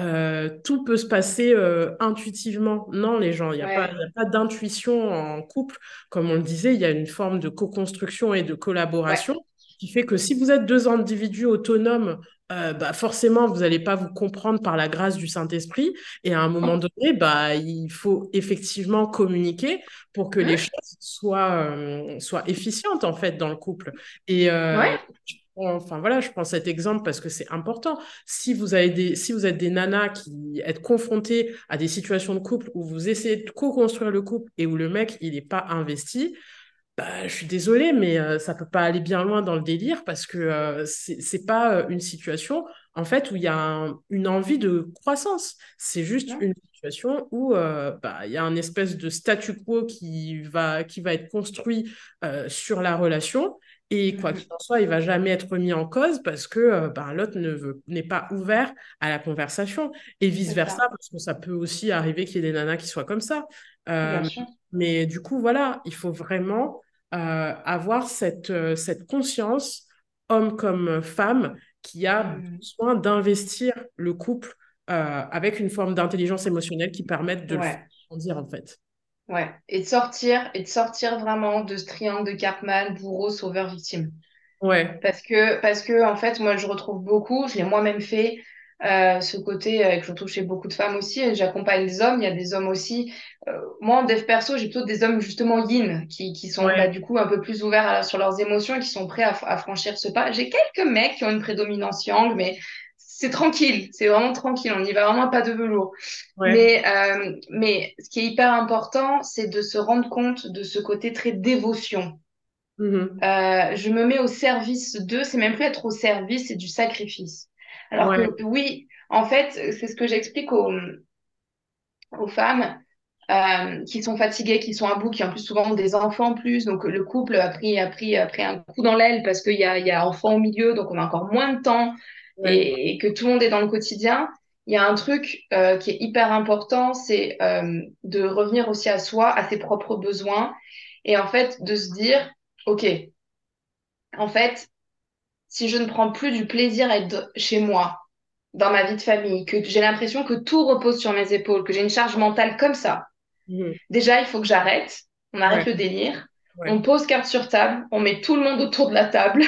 [SPEAKER 1] euh, tout peut se passer euh, intuitivement. Non, les gens, il n'y a pas, il
[SPEAKER 2] Ouais,
[SPEAKER 1] y a pas d'intuition en couple. Comme on le disait, il y a une forme de co-construction et de
[SPEAKER 2] ouais,
[SPEAKER 1] collaboration qui fait que si vous êtes deux individus autonomes, euh, bah forcément, vous n'allez pas vous comprendre par la grâce du Saint-Esprit. Et à un moment donné, bah, il faut effectivement communiquer pour que les choses soient, euh, soient efficientes, en fait, dans le couple. Et euh,
[SPEAKER 2] ouais,
[SPEAKER 1] je prends- enfin voilà, je prends cet exemple parce que c'est important. Si vous avez des, si vous êtes des nanas qui êtes confrontées à des situations de couple où vous essayez de co-construire le couple et où le mec, il n'est pas investi, bah, je suis désolée, mais euh, ça peut pas aller bien loin dans le délire parce que euh, c'est pas euh, une situation en fait où il y a un- une envie de croissance. C'est juste une situation où euh, bah, il y a un espèce de statu quo qui va, qui va être construit euh, sur la relation. Et quoi qu'il en soit, il va jamais être remis en cause parce que euh, bah, l'autre ne veut, n'est pas ouvert à la conversation et
[SPEAKER 2] c'est
[SPEAKER 1] vice-versa,
[SPEAKER 2] ça,
[SPEAKER 1] parce que ça peut aussi arriver qu'il y ait des nanas qui soient comme ça. Euh, mais du coup, voilà, il faut vraiment euh, avoir cette, euh, cette conscience, homme comme femme, qui a
[SPEAKER 2] Mhm.
[SPEAKER 1] besoin d'investir le couple euh, avec une forme d'intelligence émotionnelle qui permette de le
[SPEAKER 2] Ouais,
[SPEAKER 1] grandir, en fait.
[SPEAKER 2] ouais. Et de sortir, et de sortir vraiment de ce triangle de Cartman, bourreau, sauveur, victime.
[SPEAKER 1] Ouais,
[SPEAKER 2] Parce que, parce que, en fait, moi, je retrouve beaucoup, je l'ai moi-même fait, euh, ce côté euh, que je retrouve chez beaucoup de femmes aussi, j'accompagne les hommes, il y a des hommes aussi. Euh, moi, en dev perso, j'ai plutôt des hommes justement yin, qui, qui sont bah,
[SPEAKER 1] ouais,
[SPEAKER 2] du coup un peu plus ouverts à- sur leurs émotions et qui sont prêts à, à franchir ce pas. J'ai quelques mecs qui ont une prédominance yang, mais c'est tranquille, c'est vraiment tranquille, on n'y va vraiment pas de velours.
[SPEAKER 1] ouais.
[SPEAKER 2] Mais, euh, mais ce qui est hyper important, c'est de se rendre compte de ce côté très dévotion.
[SPEAKER 1] Mhm.
[SPEAKER 2] Euh, je me mets au service d'eux, c'est même plus être au service, c'est du sacrifice. Alors
[SPEAKER 1] Ouais,
[SPEAKER 2] que oui, en fait, c'est ce que j'explique aux, aux femmes euh, qui sont fatiguées, qui sont à bout, qui en plus souvent ont des enfants en plus. Donc le couple a pris, a pris, a pris un coup dans l'aile parce qu'il y a, il y a enfants au milieu, donc on a encore moins de temps
[SPEAKER 1] ouais.
[SPEAKER 2] et, et que tout le monde est dans le quotidien. Il y a un truc euh, qui est hyper important, c'est euh, de revenir aussi à soi, à ses propres besoins et en fait de se dire, OK, en fait, si je ne prends plus du plaisir à être chez moi, dans ma vie de famille, que j'ai l'impression que tout repose sur mes épaules, que j'ai une charge mentale comme ça,
[SPEAKER 1] Mhm.
[SPEAKER 2] déjà, il faut que j'arrête. On arrête
[SPEAKER 1] Ouais,
[SPEAKER 2] le délire.
[SPEAKER 1] ouais.
[SPEAKER 2] On pose carte sur table. On met tout le monde autour de la table,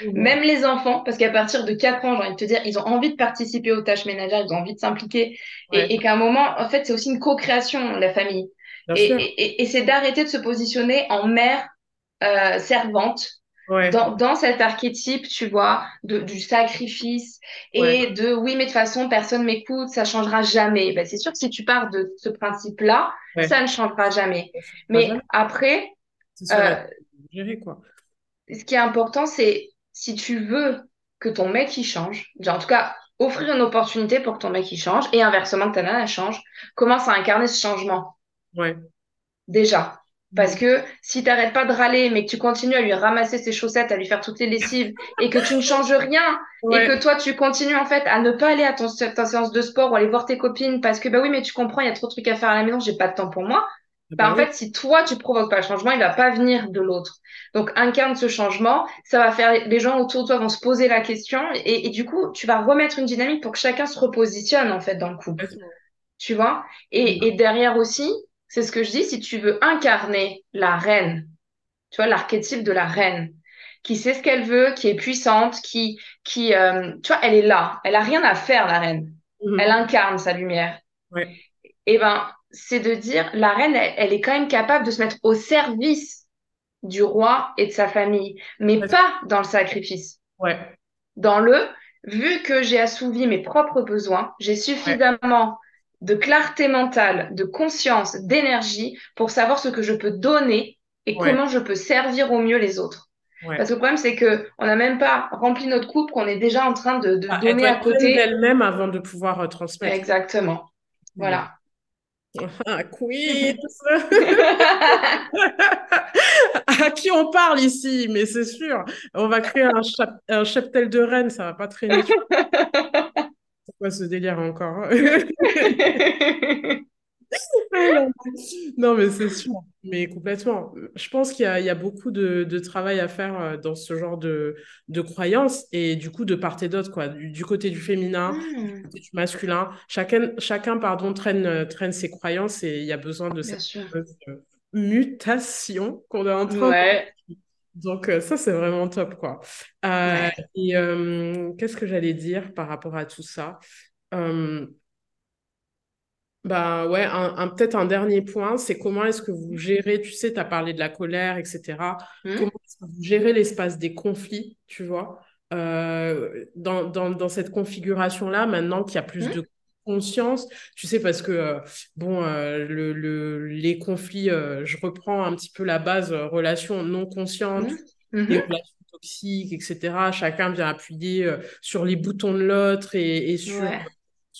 [SPEAKER 1] Mhm.
[SPEAKER 2] même les enfants, parce qu'à partir de 4 ans, j'ai envie de te dire, ils ont envie de participer aux tâches ménagères, ils ont envie de s'impliquer. Et,
[SPEAKER 1] Ouais,
[SPEAKER 2] et qu'à un moment, en fait, c'est aussi une co-création, la famille.
[SPEAKER 1] bien
[SPEAKER 2] Et,
[SPEAKER 1] sûr.
[SPEAKER 2] et, et- et c'est d'arrêter de se positionner en mère euh, servante
[SPEAKER 1] Ouais,
[SPEAKER 2] dans, dans cet archétype, tu vois, de, du sacrifice
[SPEAKER 1] ouais,
[SPEAKER 2] et de oui, mais de toute façon, personne m'écoute, ça changera jamais. Ben, c'est sûr que si tu pars de ce principe-là, ça ne changera jamais. Mais
[SPEAKER 1] jamais.
[SPEAKER 2] après, euh,
[SPEAKER 1] gérer, quoi.
[SPEAKER 2] ce qui est important, c'est si tu veux que ton mec il change, en tout cas, offrir une opportunité pour que ton mec il change et inversement que ta nana change, commence à incarner ce changement.
[SPEAKER 1] Ouais.
[SPEAKER 2] Déjà. Parce
[SPEAKER 1] Mhm.
[SPEAKER 2] que si t'arrêtes pas de râler, mais que tu continues à lui ramasser ses chaussettes, à lui faire toutes les lessives, et que tu ne changes rien, et que toi, tu continues en fait à ne pas aller à ton, ta séance de sport ou aller voir tes copines parce que, bah oui, mais tu comprends, il y a trop de trucs à faire à la maison, j'ai pas de temps pour moi. Bah,
[SPEAKER 1] bah
[SPEAKER 2] en
[SPEAKER 1] oui,
[SPEAKER 2] fait, si toi, tu provoques pas le changement, il va pas venir de l'autre. Donc, incarne ce changement, ça va faire, les gens autour de toi vont se poser la question, et, et du coup, tu vas remettre une dynamique pour que chacun se repositionne, en fait, dans le couple tu vois? Et,
[SPEAKER 1] Mhm.
[SPEAKER 2] et derrière aussi, c'est ce que je dis, si tu veux incarner la reine, tu vois, l'archétype de la reine, qui sait ce qu'elle veut, qui est puissante, qui, qui euh, tu vois, elle est là, elle a rien à faire, la reine. Elle
[SPEAKER 1] Mhm.
[SPEAKER 2] incarne sa lumière.
[SPEAKER 1] Ouais,
[SPEAKER 2] Et ben, c'est de dire, la reine, elle, elle est quand même capable de se mettre au service du roi et de sa famille, mais pas dans le sacrifice
[SPEAKER 1] ouais,
[SPEAKER 2] dans le vu que j'ai assouvi mes propres besoins, j'ai suffisamment de clarté mentale, de conscience, d'énergie pour savoir ce que je peux donner et comment je peux servir au mieux les autres. Parce que le problème, c'est que on n'a même pas rempli notre coupe, qu'on est déjà en train de, de ah, donner à côté.
[SPEAKER 1] d'elle-même avant de pouvoir euh, transmettre.
[SPEAKER 2] Exactement. Voilà.
[SPEAKER 1] Ah, quiz À qui on parle ici? Mais c'est sûr, on va créer un, un cheptel de reine, ça va pas traîner. quoi ce délire encore non, mais c'est sûr, mais complètement. Je pense qu'il y, y a, beaucoup de, de, travail à faire euh, dans ce genre de, de croyances et du coup de part et d'autre, quoi. Du, côté du féminin, du, hmm. du masculin. Chacun, chacun pardon, traîne, euh, traîne ses croyances et il y a besoin de cette euh, mutation qu'on est en train
[SPEAKER 2] ouais.
[SPEAKER 1] Donc, ça, c'est vraiment top, quoi. Euh, Et qu'est-ce que j'allais dire par rapport à tout ça? Bah ouais, un, peut-être un dernier point, c'est comment est-ce que vous gérez, tu sais, tu as parlé de la colère, etc. Mmh. Comment est-ce que vous gérez l'espace des conflits, tu vois, euh, dans, dans, dans, cette configuration-là, maintenant qu'il y a plus mmh. de conscience, tu sais, parce que, euh, bon, euh, le, le, les conflits, je reprends un petit peu la base, relations non conscientes, mmh. les relations toxiques, etc. Chacun vient appuyer sur les boutons de l'autre et, et sur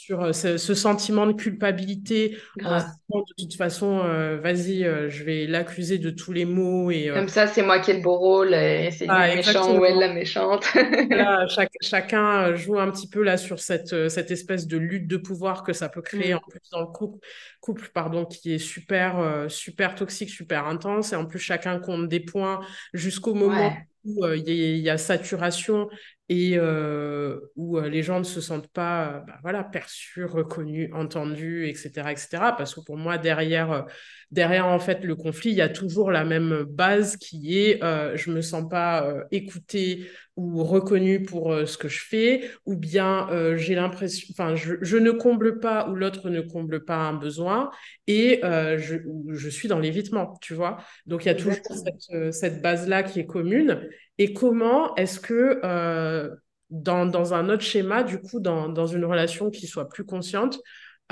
[SPEAKER 1] sur euh, ce, sentiment de culpabilité. de toute façon, euh, vas-y, euh, je vais l'accuser de tous les maux. Et,
[SPEAKER 2] Comme ça, c'est moi qui ai le beau rôle et c'est ah, lui méchant ou elle la méchante.
[SPEAKER 1] chacun joue un petit peu là sur cette, cette espèce de lutte de pouvoir que ça peut créer mm. en plus dans le couple, couple pardon, qui est super, super toxique, super intense. Et en plus, chacun compte des points jusqu'au moment où il y, a saturation et euh, où euh, les gens ne se sentent pas euh, bah, voilà, perçus, reconnus, entendus, etc., etc. Parce que pour moi, derrière, derrière en fait le conflit, il y a toujours la même base qui est je me sens pas écouté ou reconnu pour ce que je fais, ou bien j'ai l'impression, enfin, je, je, ne comble pas ou l'autre ne comble pas un besoin et je, je suis dans l'évitement, tu vois. Donc il y a toujours cette, cette base-là qui est commune. Et comment est-ce que euh, dans, dans, un autre schéma, du coup, dans, dans, une relation qui soit plus consciente,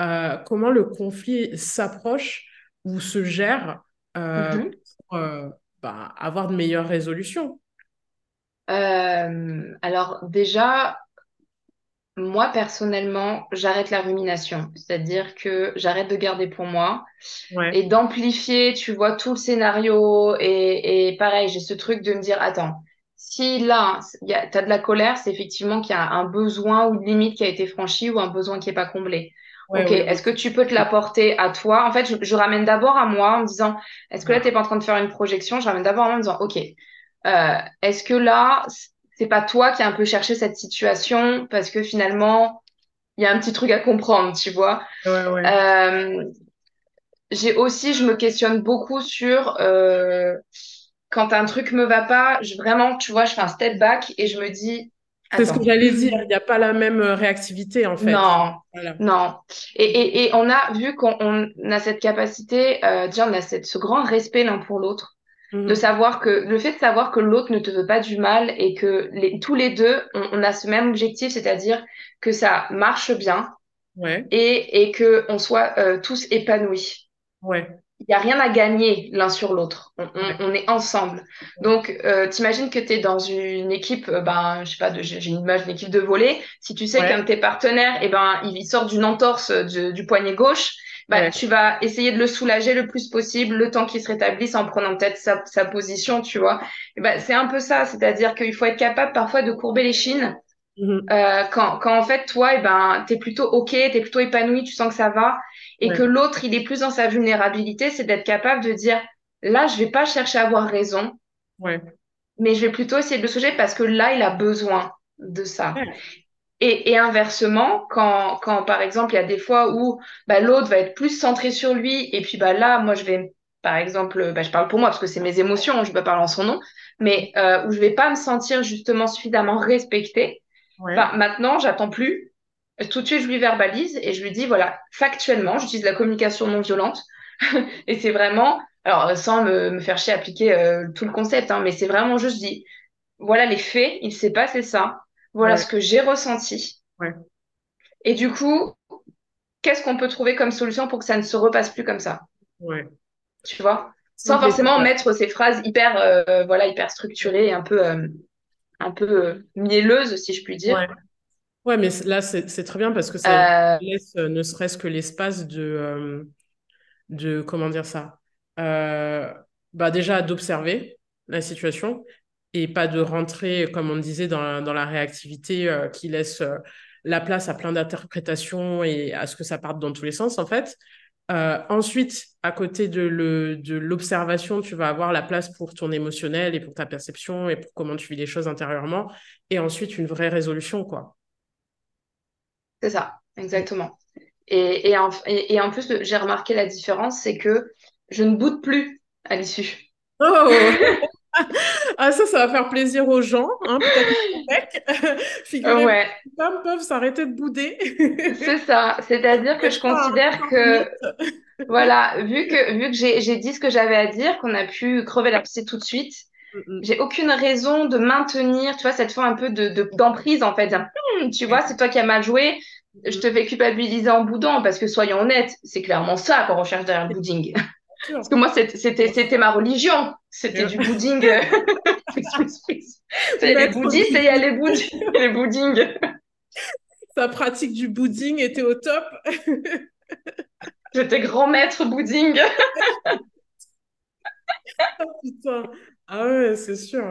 [SPEAKER 1] euh, comment le conflit s'approche ou se gère euh, mm-hmm. pour bah, avoir de meilleures résolutions?
[SPEAKER 2] Alors déjà, moi personnellement, j'arrête la rumination, c'est-à-dire que j'arrête de garder pour moi et d'amplifier, tu vois, tout le scénario. Et, et pareil, j'ai ce truc de me dire, attends, si là, tu as de la colère, c'est effectivement qu'il y a un besoin ou une limite qui a été franchie ou un besoin qui n'est pas comblé. ok, est-ce que tu peux te l'apporter à toi? En fait, je, ramène d'abord à moi en me disant, est-ce que là, tu n'es pas en train de faire une projection? Je ramène d'abord à moi en me disant, ok, euh, est-ce que là, c'est pas toi qui as un peu cherché cette situation? Parce que finalement, il y a un petit truc à comprendre, tu vois? Euh, J'ai aussi, je me questionne beaucoup sur... Euh, quand un truc me va pas, je, vraiment, tu vois, je fais un step back et je me dis.
[SPEAKER 1] C'est ce que j'allais dire, il n'y a pas la même euh, réactivité en fait.
[SPEAKER 2] Non, non. Et, et, et, on a vu qu'on a cette capacité, euh, on a cette, ce grand respect l'un pour l'autre, de mhm. savoir que le fait de savoir que l'autre ne te veut pas du mal et que les, tous les deux, on, a ce même objectif, c'est-à-dire que ça marche bien
[SPEAKER 1] ouais.
[SPEAKER 2] et, et que on soit euh, tous épanouis.
[SPEAKER 1] Ouais
[SPEAKER 2] il n'y a rien à gagner l'un sur l'autre. On, est ensemble. Donc, euh, t'imagines que tu es dans une équipe, euh, ben, je sais pas, j'ai une image d'une équipe de volley. Si tu sais qu'un de tes partenaires, eh ben, il sort d'une entorse du poignet gauche, ben, tu vas essayer de le soulager le plus possible le temps qu'il se rétablisse en prenant peut-être sa, position, tu vois. Et ben, c'est un peu ça, c'est-à-dire qu'il faut être capable parfois de courber les chines. Mm-hmm. Euh, quand, quand en fait toi eh ben t'es plutôt ok t'es plutôt épanoui tu sens que ça va et que l'autre, il est plus dans sa vulnérabilité, c'est d'être capable de dire, là, je vais pas chercher à avoir raison,
[SPEAKER 1] ouais.
[SPEAKER 2] mais je vais plutôt essayer de le soulager parce que là, il a besoin de ça. Et, et, inversement, quand, quand par exemple, il y a des fois où bah, l'autre va être plus centré sur lui, et puis bah, là, moi, je vais, par exemple, bah, je parle pour moi parce que c'est mes émotions, je pas parler en son nom, mais euh, où je vais pas me sentir justement suffisamment respectée, bah, maintenant, j'attends plus tout de suite, je lui verbalise et je lui dis, voilà, factuellement, j'utilise la communication non violente. et c'est vraiment, alors sans me, me faire chier à appliquer euh, tout le concept, hein, mais c'est vraiment juste dit, voilà les faits, il s'est passé ça. voilà
[SPEAKER 1] Ouais.
[SPEAKER 2] ce que j'ai ressenti.
[SPEAKER 1] Ouais.
[SPEAKER 2] Et du coup, qu'est-ce qu'on peut trouver comme solution pour que ça ne se repasse plus comme ça?
[SPEAKER 1] Ouais.
[SPEAKER 2] Tu vois? Sans forcément mettre ces phrases hyper, euh, voilà, hyper structurées et un peu, euh, un peu euh, mielleuses, si je puis dire.
[SPEAKER 1] Ouais. Ouais, mais là, c'est très bien parce que ça
[SPEAKER 2] Euh,
[SPEAKER 1] laisse euh, ne serait-ce que l'espace de, de, comment dire ça, bah déjà d'observer la situation et pas de rentrer, comme on disait, dans la, dans la réactivité euh, qui laisse euh, la place à plein d'interprétations et à ce que ça parte dans tous les sens, en fait. Euh, ensuite, à côté de l'observation, tu vas avoir la place pour ton émotionnel et pour ta perception et pour comment tu vis les choses intérieurement. Et ensuite, une vraie résolution, quoi.
[SPEAKER 2] c'est ça, exactement. Et, et, en, et, et en plus, j'ai remarqué la différence, c'est que je ne boude plus à l'issue.
[SPEAKER 1] Oh! Ah, ça, ça va faire plaisir aux gens, hein, peut-être. Figurez-vous
[SPEAKER 2] Ouais,
[SPEAKER 1] les femmes peuvent s'arrêter de bouder.
[SPEAKER 2] c'est ça. C'est-à-dire que je considère
[SPEAKER 1] 30
[SPEAKER 2] que, voilà, vu que, vu que j'ai, dit ce que j'avais à dire, qu'on a pu crever l'abcès tout de suite,
[SPEAKER 1] Mm,
[SPEAKER 2] j'ai aucune raison de maintenir, tu vois, cette forme un peu de, de- d'emprise, en fait. Hum, tu vois, c'est toi qui as mal joué, je te fais culpabiliser en boudant, parce que soyons honnêtes, c'est clairement ça qu'on recherche derrière le bouding. Parce que moi, c'était, ma religion. C'était du a les bouddhistes et il y a les, boudi- les
[SPEAKER 1] sa pratique du pudding était au top.
[SPEAKER 2] J'étais grand maître bouding.
[SPEAKER 1] Putain. Ah ouais, c'est sûr.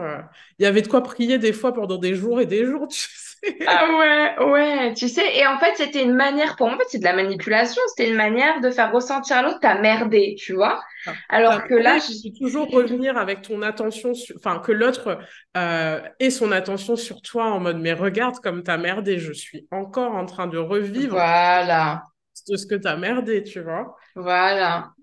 [SPEAKER 1] Il y avait de quoi prier des fois pendant des jours et des jours, tu sais.
[SPEAKER 2] Ah ouais, ouais, tu sais, et en fait, c'était une manière, pour moi, en fait, c'est de la manipulation, c'était une manière de faire ressentir à l'autre, t'as merdé, tu vois.
[SPEAKER 1] Ta
[SPEAKER 2] Alors que là, je-
[SPEAKER 1] toujours revenir avec ton attention, sur- enfin, que l'autre euh, ait son attention sur toi en mode, mais regarde comme t'as merdé, je suis encore en train de revivre
[SPEAKER 2] voilà,
[SPEAKER 1] de ce que t'as merdé, tu vois.
[SPEAKER 2] voilà,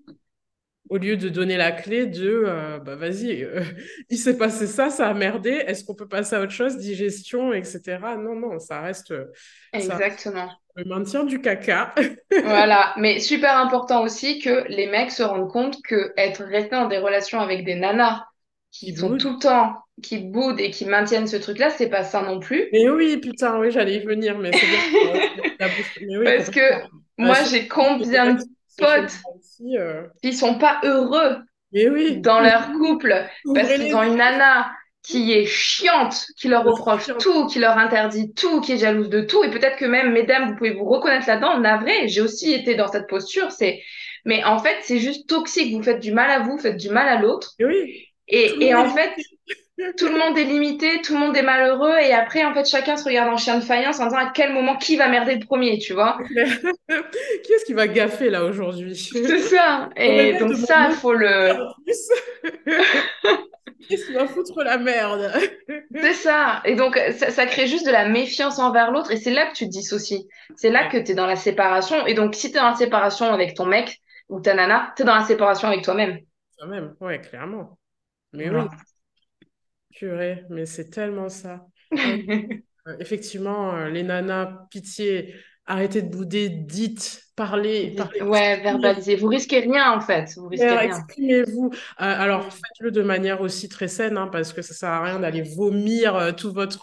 [SPEAKER 1] Au lieu de donner la clé de, euh, bah vas-y, euh, il s'est passé ça, ça a merdé, est-ce qu'on peut passer à autre chose, digestion, etc. Non, non, ça reste, ça reste
[SPEAKER 2] exactement.
[SPEAKER 1] le maintien du caca.
[SPEAKER 2] Voilà, mais super important aussi que les mecs se rendent compte que être resté dans des relations avec des nanas qui sont tout le temps, qui boudent et qui maintiennent ce truc-là, c'est pas ça non plus.
[SPEAKER 1] Mais oui, putain, oui, j'allais y venir, mais c'est bien. Mais oui,
[SPEAKER 2] Parce que.
[SPEAKER 1] Euh,
[SPEAKER 2] moi, j'ai combien de potes
[SPEAKER 1] aussi. euh,
[SPEAKER 2] qui sont pas heureux
[SPEAKER 1] Mais oui,
[SPEAKER 2] dans leur couple parce qu'ils ont une nana qui est chiante, qui leur
[SPEAKER 1] Le
[SPEAKER 2] reproche tout, qui leur interdit tout, qui est jalouse de tout. Et peut-être que même, mesdames, vous pouvez vous reconnaître là-dedans. Navré, j'ai aussi été dans cette posture. C'est, mais en fait, c'est juste toxique. Vous faites du mal à vous, vous faites du mal à l'autre.
[SPEAKER 1] Oui,
[SPEAKER 2] Et, et en fait, tout le monde est limité, tout le monde est malheureux. Et après, en fait, chacun se regarde en chien de faïence en disant à quel moment qui va merder le premier, tu vois.
[SPEAKER 1] Qui est-ce qui va gaffer là aujourd'hui?
[SPEAKER 2] C'est ça. Et donc ça,
[SPEAKER 1] monde
[SPEAKER 2] faut le,
[SPEAKER 1] plus. Qui va foutre la merde?
[SPEAKER 2] C'est ça. Et donc, ça, ça crée juste de la méfiance envers l'autre. Et c'est là que tu te dissocies. C'est là
[SPEAKER 1] Ouais,
[SPEAKER 2] que tu es dans la séparation. Et donc, si tu es dans la séparation avec ton mec ou ta nana, tu es dans la séparation avec toi-même.
[SPEAKER 1] quand même, ouais, clairement. Mais
[SPEAKER 2] Voilà.
[SPEAKER 1] oui, purée, mais c'est tellement ça. Euh, effectivement, euh, les nanas, pitié, arrêtez de bouder, dites, parlez,
[SPEAKER 2] Ouais,
[SPEAKER 1] exprimez
[SPEAKER 2] verbaliser. Vous risquez rien, en fait. Vous risquez
[SPEAKER 1] Faire,
[SPEAKER 2] rien.
[SPEAKER 1] exprimez-vous. Euh, alors, faites-le de manière aussi très saine, hein, parce que ça sert à rien d'aller vomir euh, tout votre,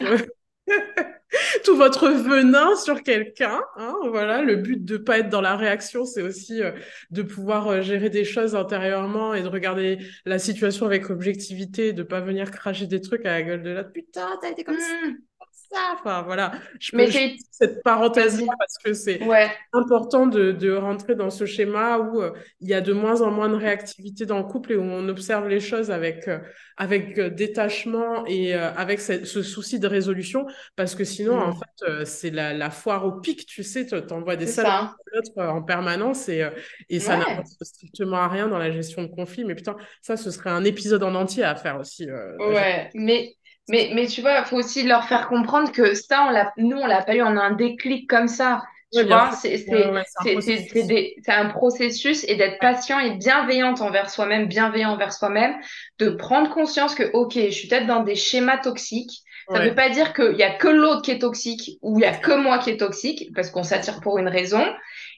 [SPEAKER 1] tout votre venin sur quelqu'un. hein, voilà, le but de pas être dans la réaction, c'est aussi euh, de pouvoir euh, gérer des choses intérieurement et de regarder la situation avec objectivité, de pas venir cracher des trucs à la gueule de l'autre. Putain, t'as été comme ça,
[SPEAKER 2] Mm.
[SPEAKER 1] Ça. Enfin, voilà. Je
[SPEAKER 2] Mais
[SPEAKER 1] peux, cette parenthèse-là parce que c'est
[SPEAKER 2] Ouais,
[SPEAKER 1] important de, de rentrer dans ce schéma où euh, il y a de moins en moins de réactivité dans le couple et où on observe les choses avec, euh, avec euh, détachement et euh, avec ce, ce souci de résolution parce que sinon, en
[SPEAKER 2] Mm.
[SPEAKER 1] fait, c'est la, la foire au pic, tu sais, tu t'envoies des
[SPEAKER 2] ça.
[SPEAKER 1] à l'autre en permanence et, et ça
[SPEAKER 2] Ouais.
[SPEAKER 1] n'apporte strictement à rien dans la gestion de conflits. Mais putain, ça, ce serait un épisode en entier à faire aussi.
[SPEAKER 2] Ouais, mais, mais, mais tu vois, il faut aussi leur faire comprendre que ça, on l'a, nous, on l'a pas eu en un déclic comme ça. Tu vois,
[SPEAKER 1] sûr.
[SPEAKER 2] c'est,
[SPEAKER 1] Ouais,
[SPEAKER 2] c'est,
[SPEAKER 1] ouais, c'est un
[SPEAKER 2] c'est, c'est, c'est des, c'est un processus et d'être patient et bienveillante envers soi-même, bienveillant envers soi-même, de prendre conscience que, ok, je suis peut-être dans des schémas toxiques. Ça veut
[SPEAKER 1] Ouais.
[SPEAKER 2] pas dire qu'il y a que l'autre qui est toxique ou il y a que moi qui est toxique, parce qu'on s'attire pour une raison.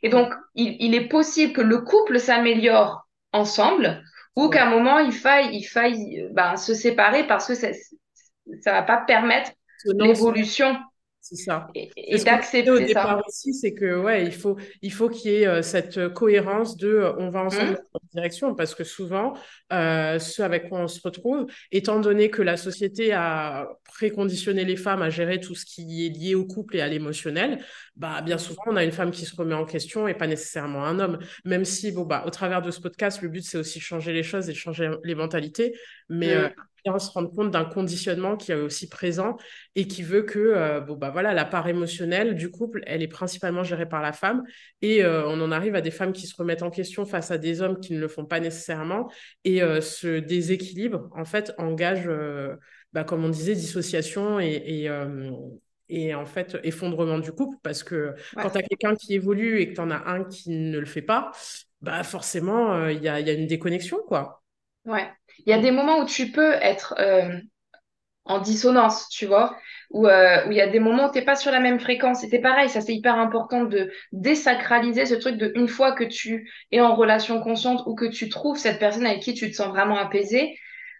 [SPEAKER 2] Et donc, il, il est possible que le couple s'améliore ensemble ou qu'à un moment, il faille, il faille euh, ben, se séparer parce que ça, ça va pas permettre l'évolution.
[SPEAKER 1] C'est ça.
[SPEAKER 2] Et,
[SPEAKER 1] ce qu'on disait au
[SPEAKER 2] d'accepter ça.
[SPEAKER 1] départ aussi, c'est que ouais, il faut, il faut qu'il y ait euh, cette cohérence de euh, on va ensemble
[SPEAKER 2] Hmm,
[SPEAKER 1] dans une direction parce que souvent, euh, ce avec quoi on se retrouve, étant donné que la société a préconditionné les femmes à gérer tout ce qui est lié au couple et à l'émotionnel, bah bien souvent on a une femme qui se remet en question et pas nécessairement un homme. Même si bon bah au travers de ce podcast, le but c'est aussi changer les choses et changer les mentalités, mais euh,
[SPEAKER 2] hmm.
[SPEAKER 1] bien se rendre compte d'un conditionnement qui est aussi présent et qui veut que euh, bon, bah, voilà, la part émotionnelle du couple, elle est principalement gérée par la femme. Et euh, on en arrive à des femmes qui se remettent en question face à des hommes qui ne le font pas nécessairement. Et euh, ce déséquilibre, en fait, engage, euh, bah, comme on disait, dissociation et, et, euh, et en fait effondrement du couple. Parce que quand tu as quelqu'un qui évolue et que tu en as un qui ne le fait pas, bah forcément, euh, il y a, y a une déconnexion, quoi.
[SPEAKER 2] ouais. Il y a des moments où tu peux être euh, en dissonance, tu vois, où euh, où il y a des moments où t'es pas sur la même fréquence. Et c'est pareil, ça c'est hyper important de désacraliser ce truc de une fois que tu es en relation consciente ou que tu trouves cette personne avec qui tu te sens vraiment apaisé,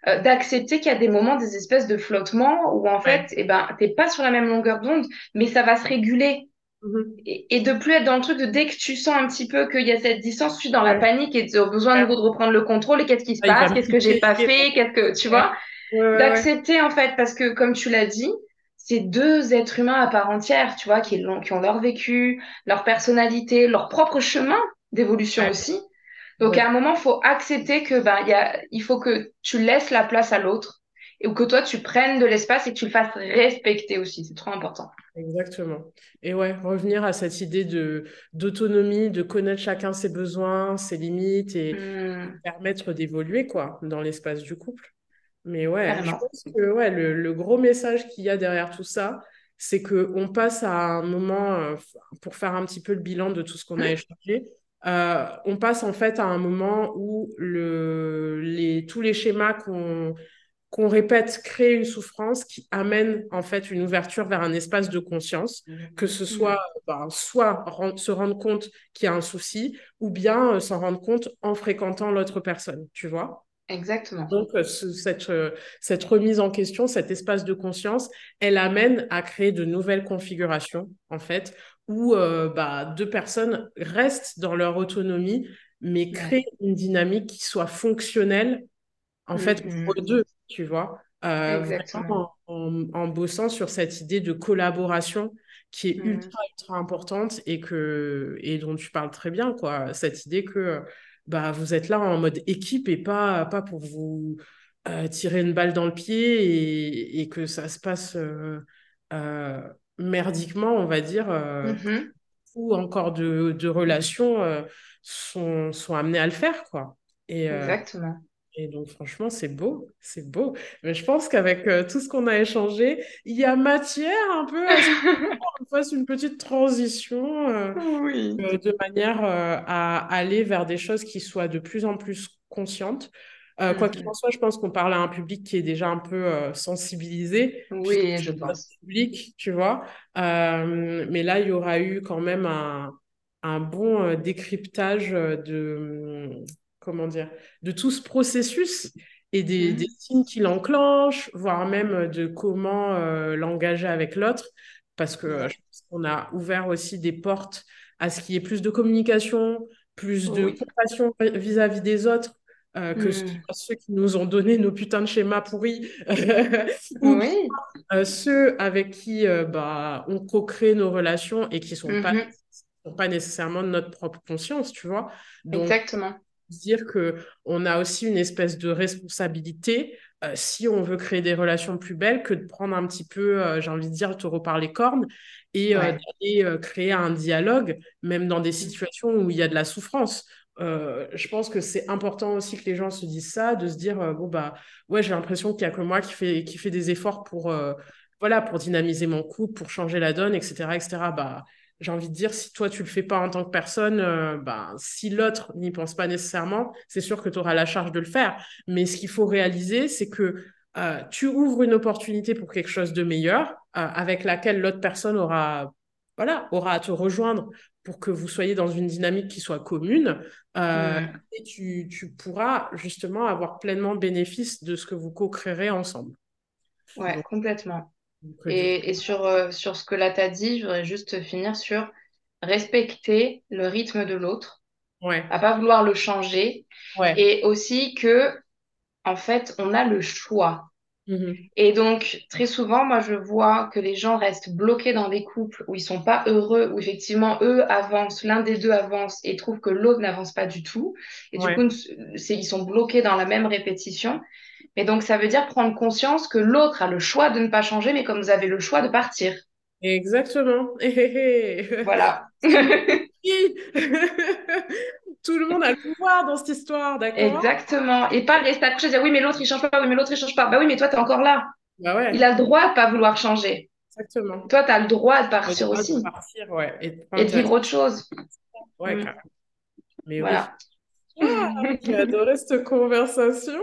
[SPEAKER 2] euh, d'accepter qu'il y a des moments, des espèces de flottements où en fait,
[SPEAKER 1] Ouais.
[SPEAKER 2] eh ben, t'es pas sur la même longueur d'onde, mais ça va se réguler.
[SPEAKER 1] Mhm.
[SPEAKER 2] Et, et de plus être dans le truc de dès que tu sens un petit peu qu'il y a cette distance, tu es dans la panique et tu as besoin de nouveau de reprendre le contrôle. Et qu'est-ce qui se
[SPEAKER 1] Ah,
[SPEAKER 2] passe, qu'est-ce que j'ai pas fait, qu'est-ce que, tu vois?
[SPEAKER 1] Ouais, ouais, ouais.
[SPEAKER 2] d'accepter en fait parce que comme tu l'as dit c'est deux êtres humains à part entière tu vois qui ont leur vécu leur personnalité leur propre chemin d'évolution
[SPEAKER 1] Ouais,
[SPEAKER 2] aussi. Donc à un moment faut accepter que il y a il faut que tu laisses la place à l'autre et ou que toi tu prennes de l'espace et que tu le fasses respecter aussi. C'est trop important
[SPEAKER 1] exactement. Et ouais, revenir à cette idée de d'autonomie, de connaître chacun ses besoins, ses limites et
[SPEAKER 2] Hmm,
[SPEAKER 1] permettre d'évoluer, quoi, dans l'espace du couple. Mais ouais, je pense que ouais, le, le gros message qu'il y a derrière tout ça, c'est qu'on passe à un moment, euh, pour faire un petit peu le bilan de tout ce qu'on a échangé, euh, on passe en fait à un moment où le, les, tous les schémas qu'on qu'on répète créent une souffrance qui amène en fait une ouverture vers un espace de conscience, que ce soit ben, soit ren- se rendre compte qu'il y a un souci, ou bien euh, s'en rendre compte en fréquentant l'autre personne, tu vois?
[SPEAKER 2] exactement.
[SPEAKER 1] Donc, euh, ce- cette, euh, cette remise en question, cet espace de conscience, elle amène à créer de nouvelles configurations, en fait, où bah, deux personnes restent dans leur autonomie, mais
[SPEAKER 2] ouais.
[SPEAKER 1] créent une dynamique qui soit fonctionnelle, en
[SPEAKER 2] Hmm,
[SPEAKER 1] fait, pour eux deux, tu vois. Euh, en, en, en bossant sur cette idée de collaboration qui est
[SPEAKER 2] Hmm,
[SPEAKER 1] ultra, ultra importante et, que, et dont tu parles très bien, quoi. Cette idée que bah, vous êtes là en mode équipe et pas, pas pour vous euh, tirer une balle dans le pied et, et que ça se passe euh, merdiquement, on va dire,
[SPEAKER 2] mhm,
[SPEAKER 1] ou encore de, de relations sont, sont amenées à le faire, quoi. Et,
[SPEAKER 2] exactement
[SPEAKER 1] et donc, franchement, c'est beau, c'est beau. Mais je pense qu'avec euh, tout ce qu'on a échangé, il y a matière un peu à ce qu'on fasse une petite transition euh,
[SPEAKER 2] oui
[SPEAKER 1] euh, de manière à aller vers des choses qui soient de plus en plus conscientes. Quoi qu'il en
[SPEAKER 2] Mhm.
[SPEAKER 1] soit, je pense qu'on parle à un public qui est déjà un peu sensibilisé,
[SPEAKER 2] oui je pense
[SPEAKER 1] public, tu vois. Mais là, il y aura eu quand même un, un bon décryptage de, comment dire, de tout ce processus et des, des
[SPEAKER 2] Hmm,
[SPEAKER 1] signes qui l'enclenchent, voire même de comment euh, l'engager avec l'autre, parce que euh, je
[SPEAKER 2] ouais
[SPEAKER 1] pense qu'on a ouvert aussi des portes à ce qu'il y ait plus de communication, plus de
[SPEAKER 2] oui
[SPEAKER 1] compassion vis-à-vis des autres, euh, que ce soit ceux qui nous ont donné nos putains de schémas pourris, ou
[SPEAKER 2] Oui.
[SPEAKER 1] euh, ceux avec qui bah, on co-crée nos relations et qui sont pas,
[SPEAKER 2] Mhm.
[SPEAKER 1] sont pas nécessairement de notre propre conscience, tu vois. Donc,
[SPEAKER 2] Exactement.
[SPEAKER 1] Dire que on a aussi une espèce de responsabilité euh, si on veut créer des relations plus belles que de prendre un petit peu, euh, j'ai envie de dire, le taureau par les cornes et euh,
[SPEAKER 2] Ouais.
[SPEAKER 1] d'aller créer un dialogue, même dans des
[SPEAKER 2] Mhm.
[SPEAKER 1] situations où il y a de la souffrance. Euh, je pense que c'est important aussi que les gens se disent ça, de se dire, euh, bon, bah, ouais, j'ai l'impression qu'il n'y a que moi qui fait, qui fait des efforts pour, euh, voilà, pour dynamiser mon couple, pour changer la donne, etc., etc. Bah, j'ai envie de dire, si toi, tu le fais pas en tant que personne, euh, ben, si l'autre n'y pense pas nécessairement, c'est sûr que tu auras la charge de le faire. Mais ce qu'il faut réaliser, c'est que euh, tu ouvres une opportunité pour quelque chose de meilleur, euh, avec laquelle l'autre personne aura, voilà, aura à te rejoindre pour que vous soyez dans une dynamique qui soit commune. Et tu, tu pourras justement avoir pleinement bénéfice de ce que vous co-créerez ensemble.
[SPEAKER 2] Ouais,
[SPEAKER 1] Donc,
[SPEAKER 2] complètement. Et, et sur, euh, sur ce que là t'as dit, je voudrais juste finir sur respecter le rythme de l'autre,
[SPEAKER 1] ouais,
[SPEAKER 2] à pas vouloir le changer,
[SPEAKER 1] ouais.
[SPEAKER 2] et aussi que, en fait, on a le choix.
[SPEAKER 1] Mhm.
[SPEAKER 2] Et donc, très souvent, moi, je vois que les gens restent bloqués dans des couples où ils sont pas heureux, où effectivement, eux avancent, l'un des deux avance et trouvent que l'autre n'avance pas du tout. Et du coup, c'est, ils sont bloqués dans la même répétition. Et donc, ça veut dire prendre conscience que l'autre a le choix de ne pas changer, mais comme vous avez le choix de partir.
[SPEAKER 1] exactement.
[SPEAKER 2] Voilà.
[SPEAKER 1] Tout le monde a le pouvoir dans cette histoire, d'accord?
[SPEAKER 2] Exactement. Et pas rester accroché et dire oui, mais l'autre, il change pas, oui, mais l'autre, il change pas. Bah oui, mais toi, t'es encore là.
[SPEAKER 1] Bah
[SPEAKER 2] Il
[SPEAKER 1] ouais,
[SPEAKER 2] a le droit de pas vouloir changer.
[SPEAKER 1] exactement.
[SPEAKER 2] Toi, tu as le droit de partir
[SPEAKER 1] droit de
[SPEAKER 2] aussi
[SPEAKER 1] partir, ouais, et de
[SPEAKER 2] et vivre autre chose.
[SPEAKER 1] Ouais,
[SPEAKER 2] Mm.
[SPEAKER 1] carrément. Mais oui. Ah, j'ai adoré cette conversation.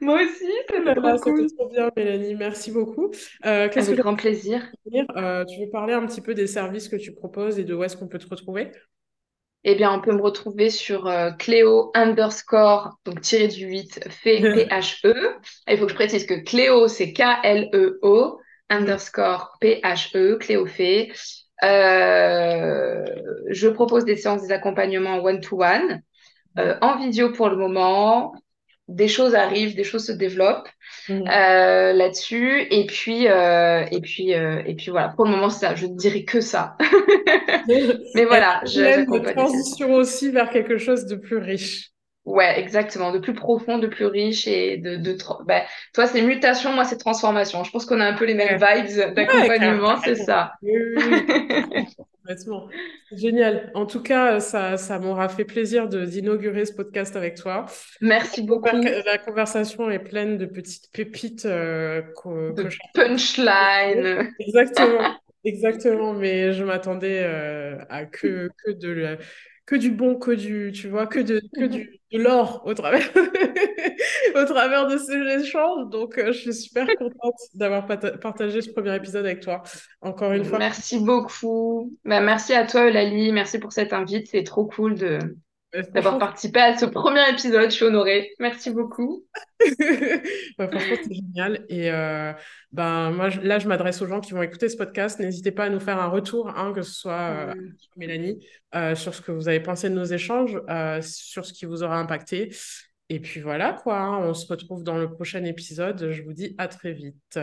[SPEAKER 2] Moi aussi, c'était trop cool.
[SPEAKER 1] trop bien, Mélanie. Merci beaucoup. Euh, que
[SPEAKER 2] Avec grand plaisir.
[SPEAKER 1] Euh, tu veux parler un petit peu des services que tu proposes et de où est-ce qu'on peut te retrouver?
[SPEAKER 2] Eh bien, on peut me retrouver sur euh, Cléo underscore, donc tiré du 8, fait P-H-E. Il faut que je précise que Cléo, c'est K-L-E-O, underscore P-H-E, Cléo fait. Euh, je propose des séances des accompagnements one-to-one, euh, en vidéo pour le moment. Des choses arrivent, des choses se développent.
[SPEAKER 1] Mhm.
[SPEAKER 2] euh, là-dessus. Et puis, euh, et puis, et puis voilà. Pour le moment, c'est ça. Je ne dirais que ça. Mais voilà, je- aussi.
[SPEAKER 1] transition aussi vers quelque chose de plus riche.
[SPEAKER 2] Ouais, exactement. De plus profond, de plus riche et de, de bah, toi, c'est mutation, moi, c'est transformation. Je pense qu'on a un peu les mêmes vibes
[SPEAKER 1] ouais,
[SPEAKER 2] d'accompagnement, c'est ça.
[SPEAKER 1] Complètement. génial. En tout cas, ça, ça m'aura fait plaisir d'inaugurer ce podcast avec toi.
[SPEAKER 2] Merci beaucoup
[SPEAKER 1] La conversation est pleine de petites pépites euh, que,
[SPEAKER 2] de punchline.
[SPEAKER 1] Exactement, exactement. Mais je m'attendais euh, à que, que de la- que du bon, que du, tu vois, que de, que du, de l'or au travers, au travers de ces échanges. Donc, euh, je suis super contente d'avoir partagé ce premier épisode avec toi. Encore une fois,
[SPEAKER 2] Merci beaucoup. Bah, merci à toi, Eulalie. Merci pour cette invite. C'est trop cool de d'avoir
[SPEAKER 1] franchement,
[SPEAKER 2] participé à ce premier épisode. Je suis honorée. Merci beaucoup.
[SPEAKER 1] Ouais, franchement, c'est génial. Et euh, ben, moi, je- là, je m'adresse aux gens qui vont écouter ce podcast. N'hésitez pas à nous faire un retour, hein, que ce soit euh. Mélanie, euh, sur ce que vous avez pensé de nos échanges, euh, sur ce qui vous aura impacté. Et puis voilà, quoi. hein, on se retrouve dans le prochain épisode. Je vous dis à très vite.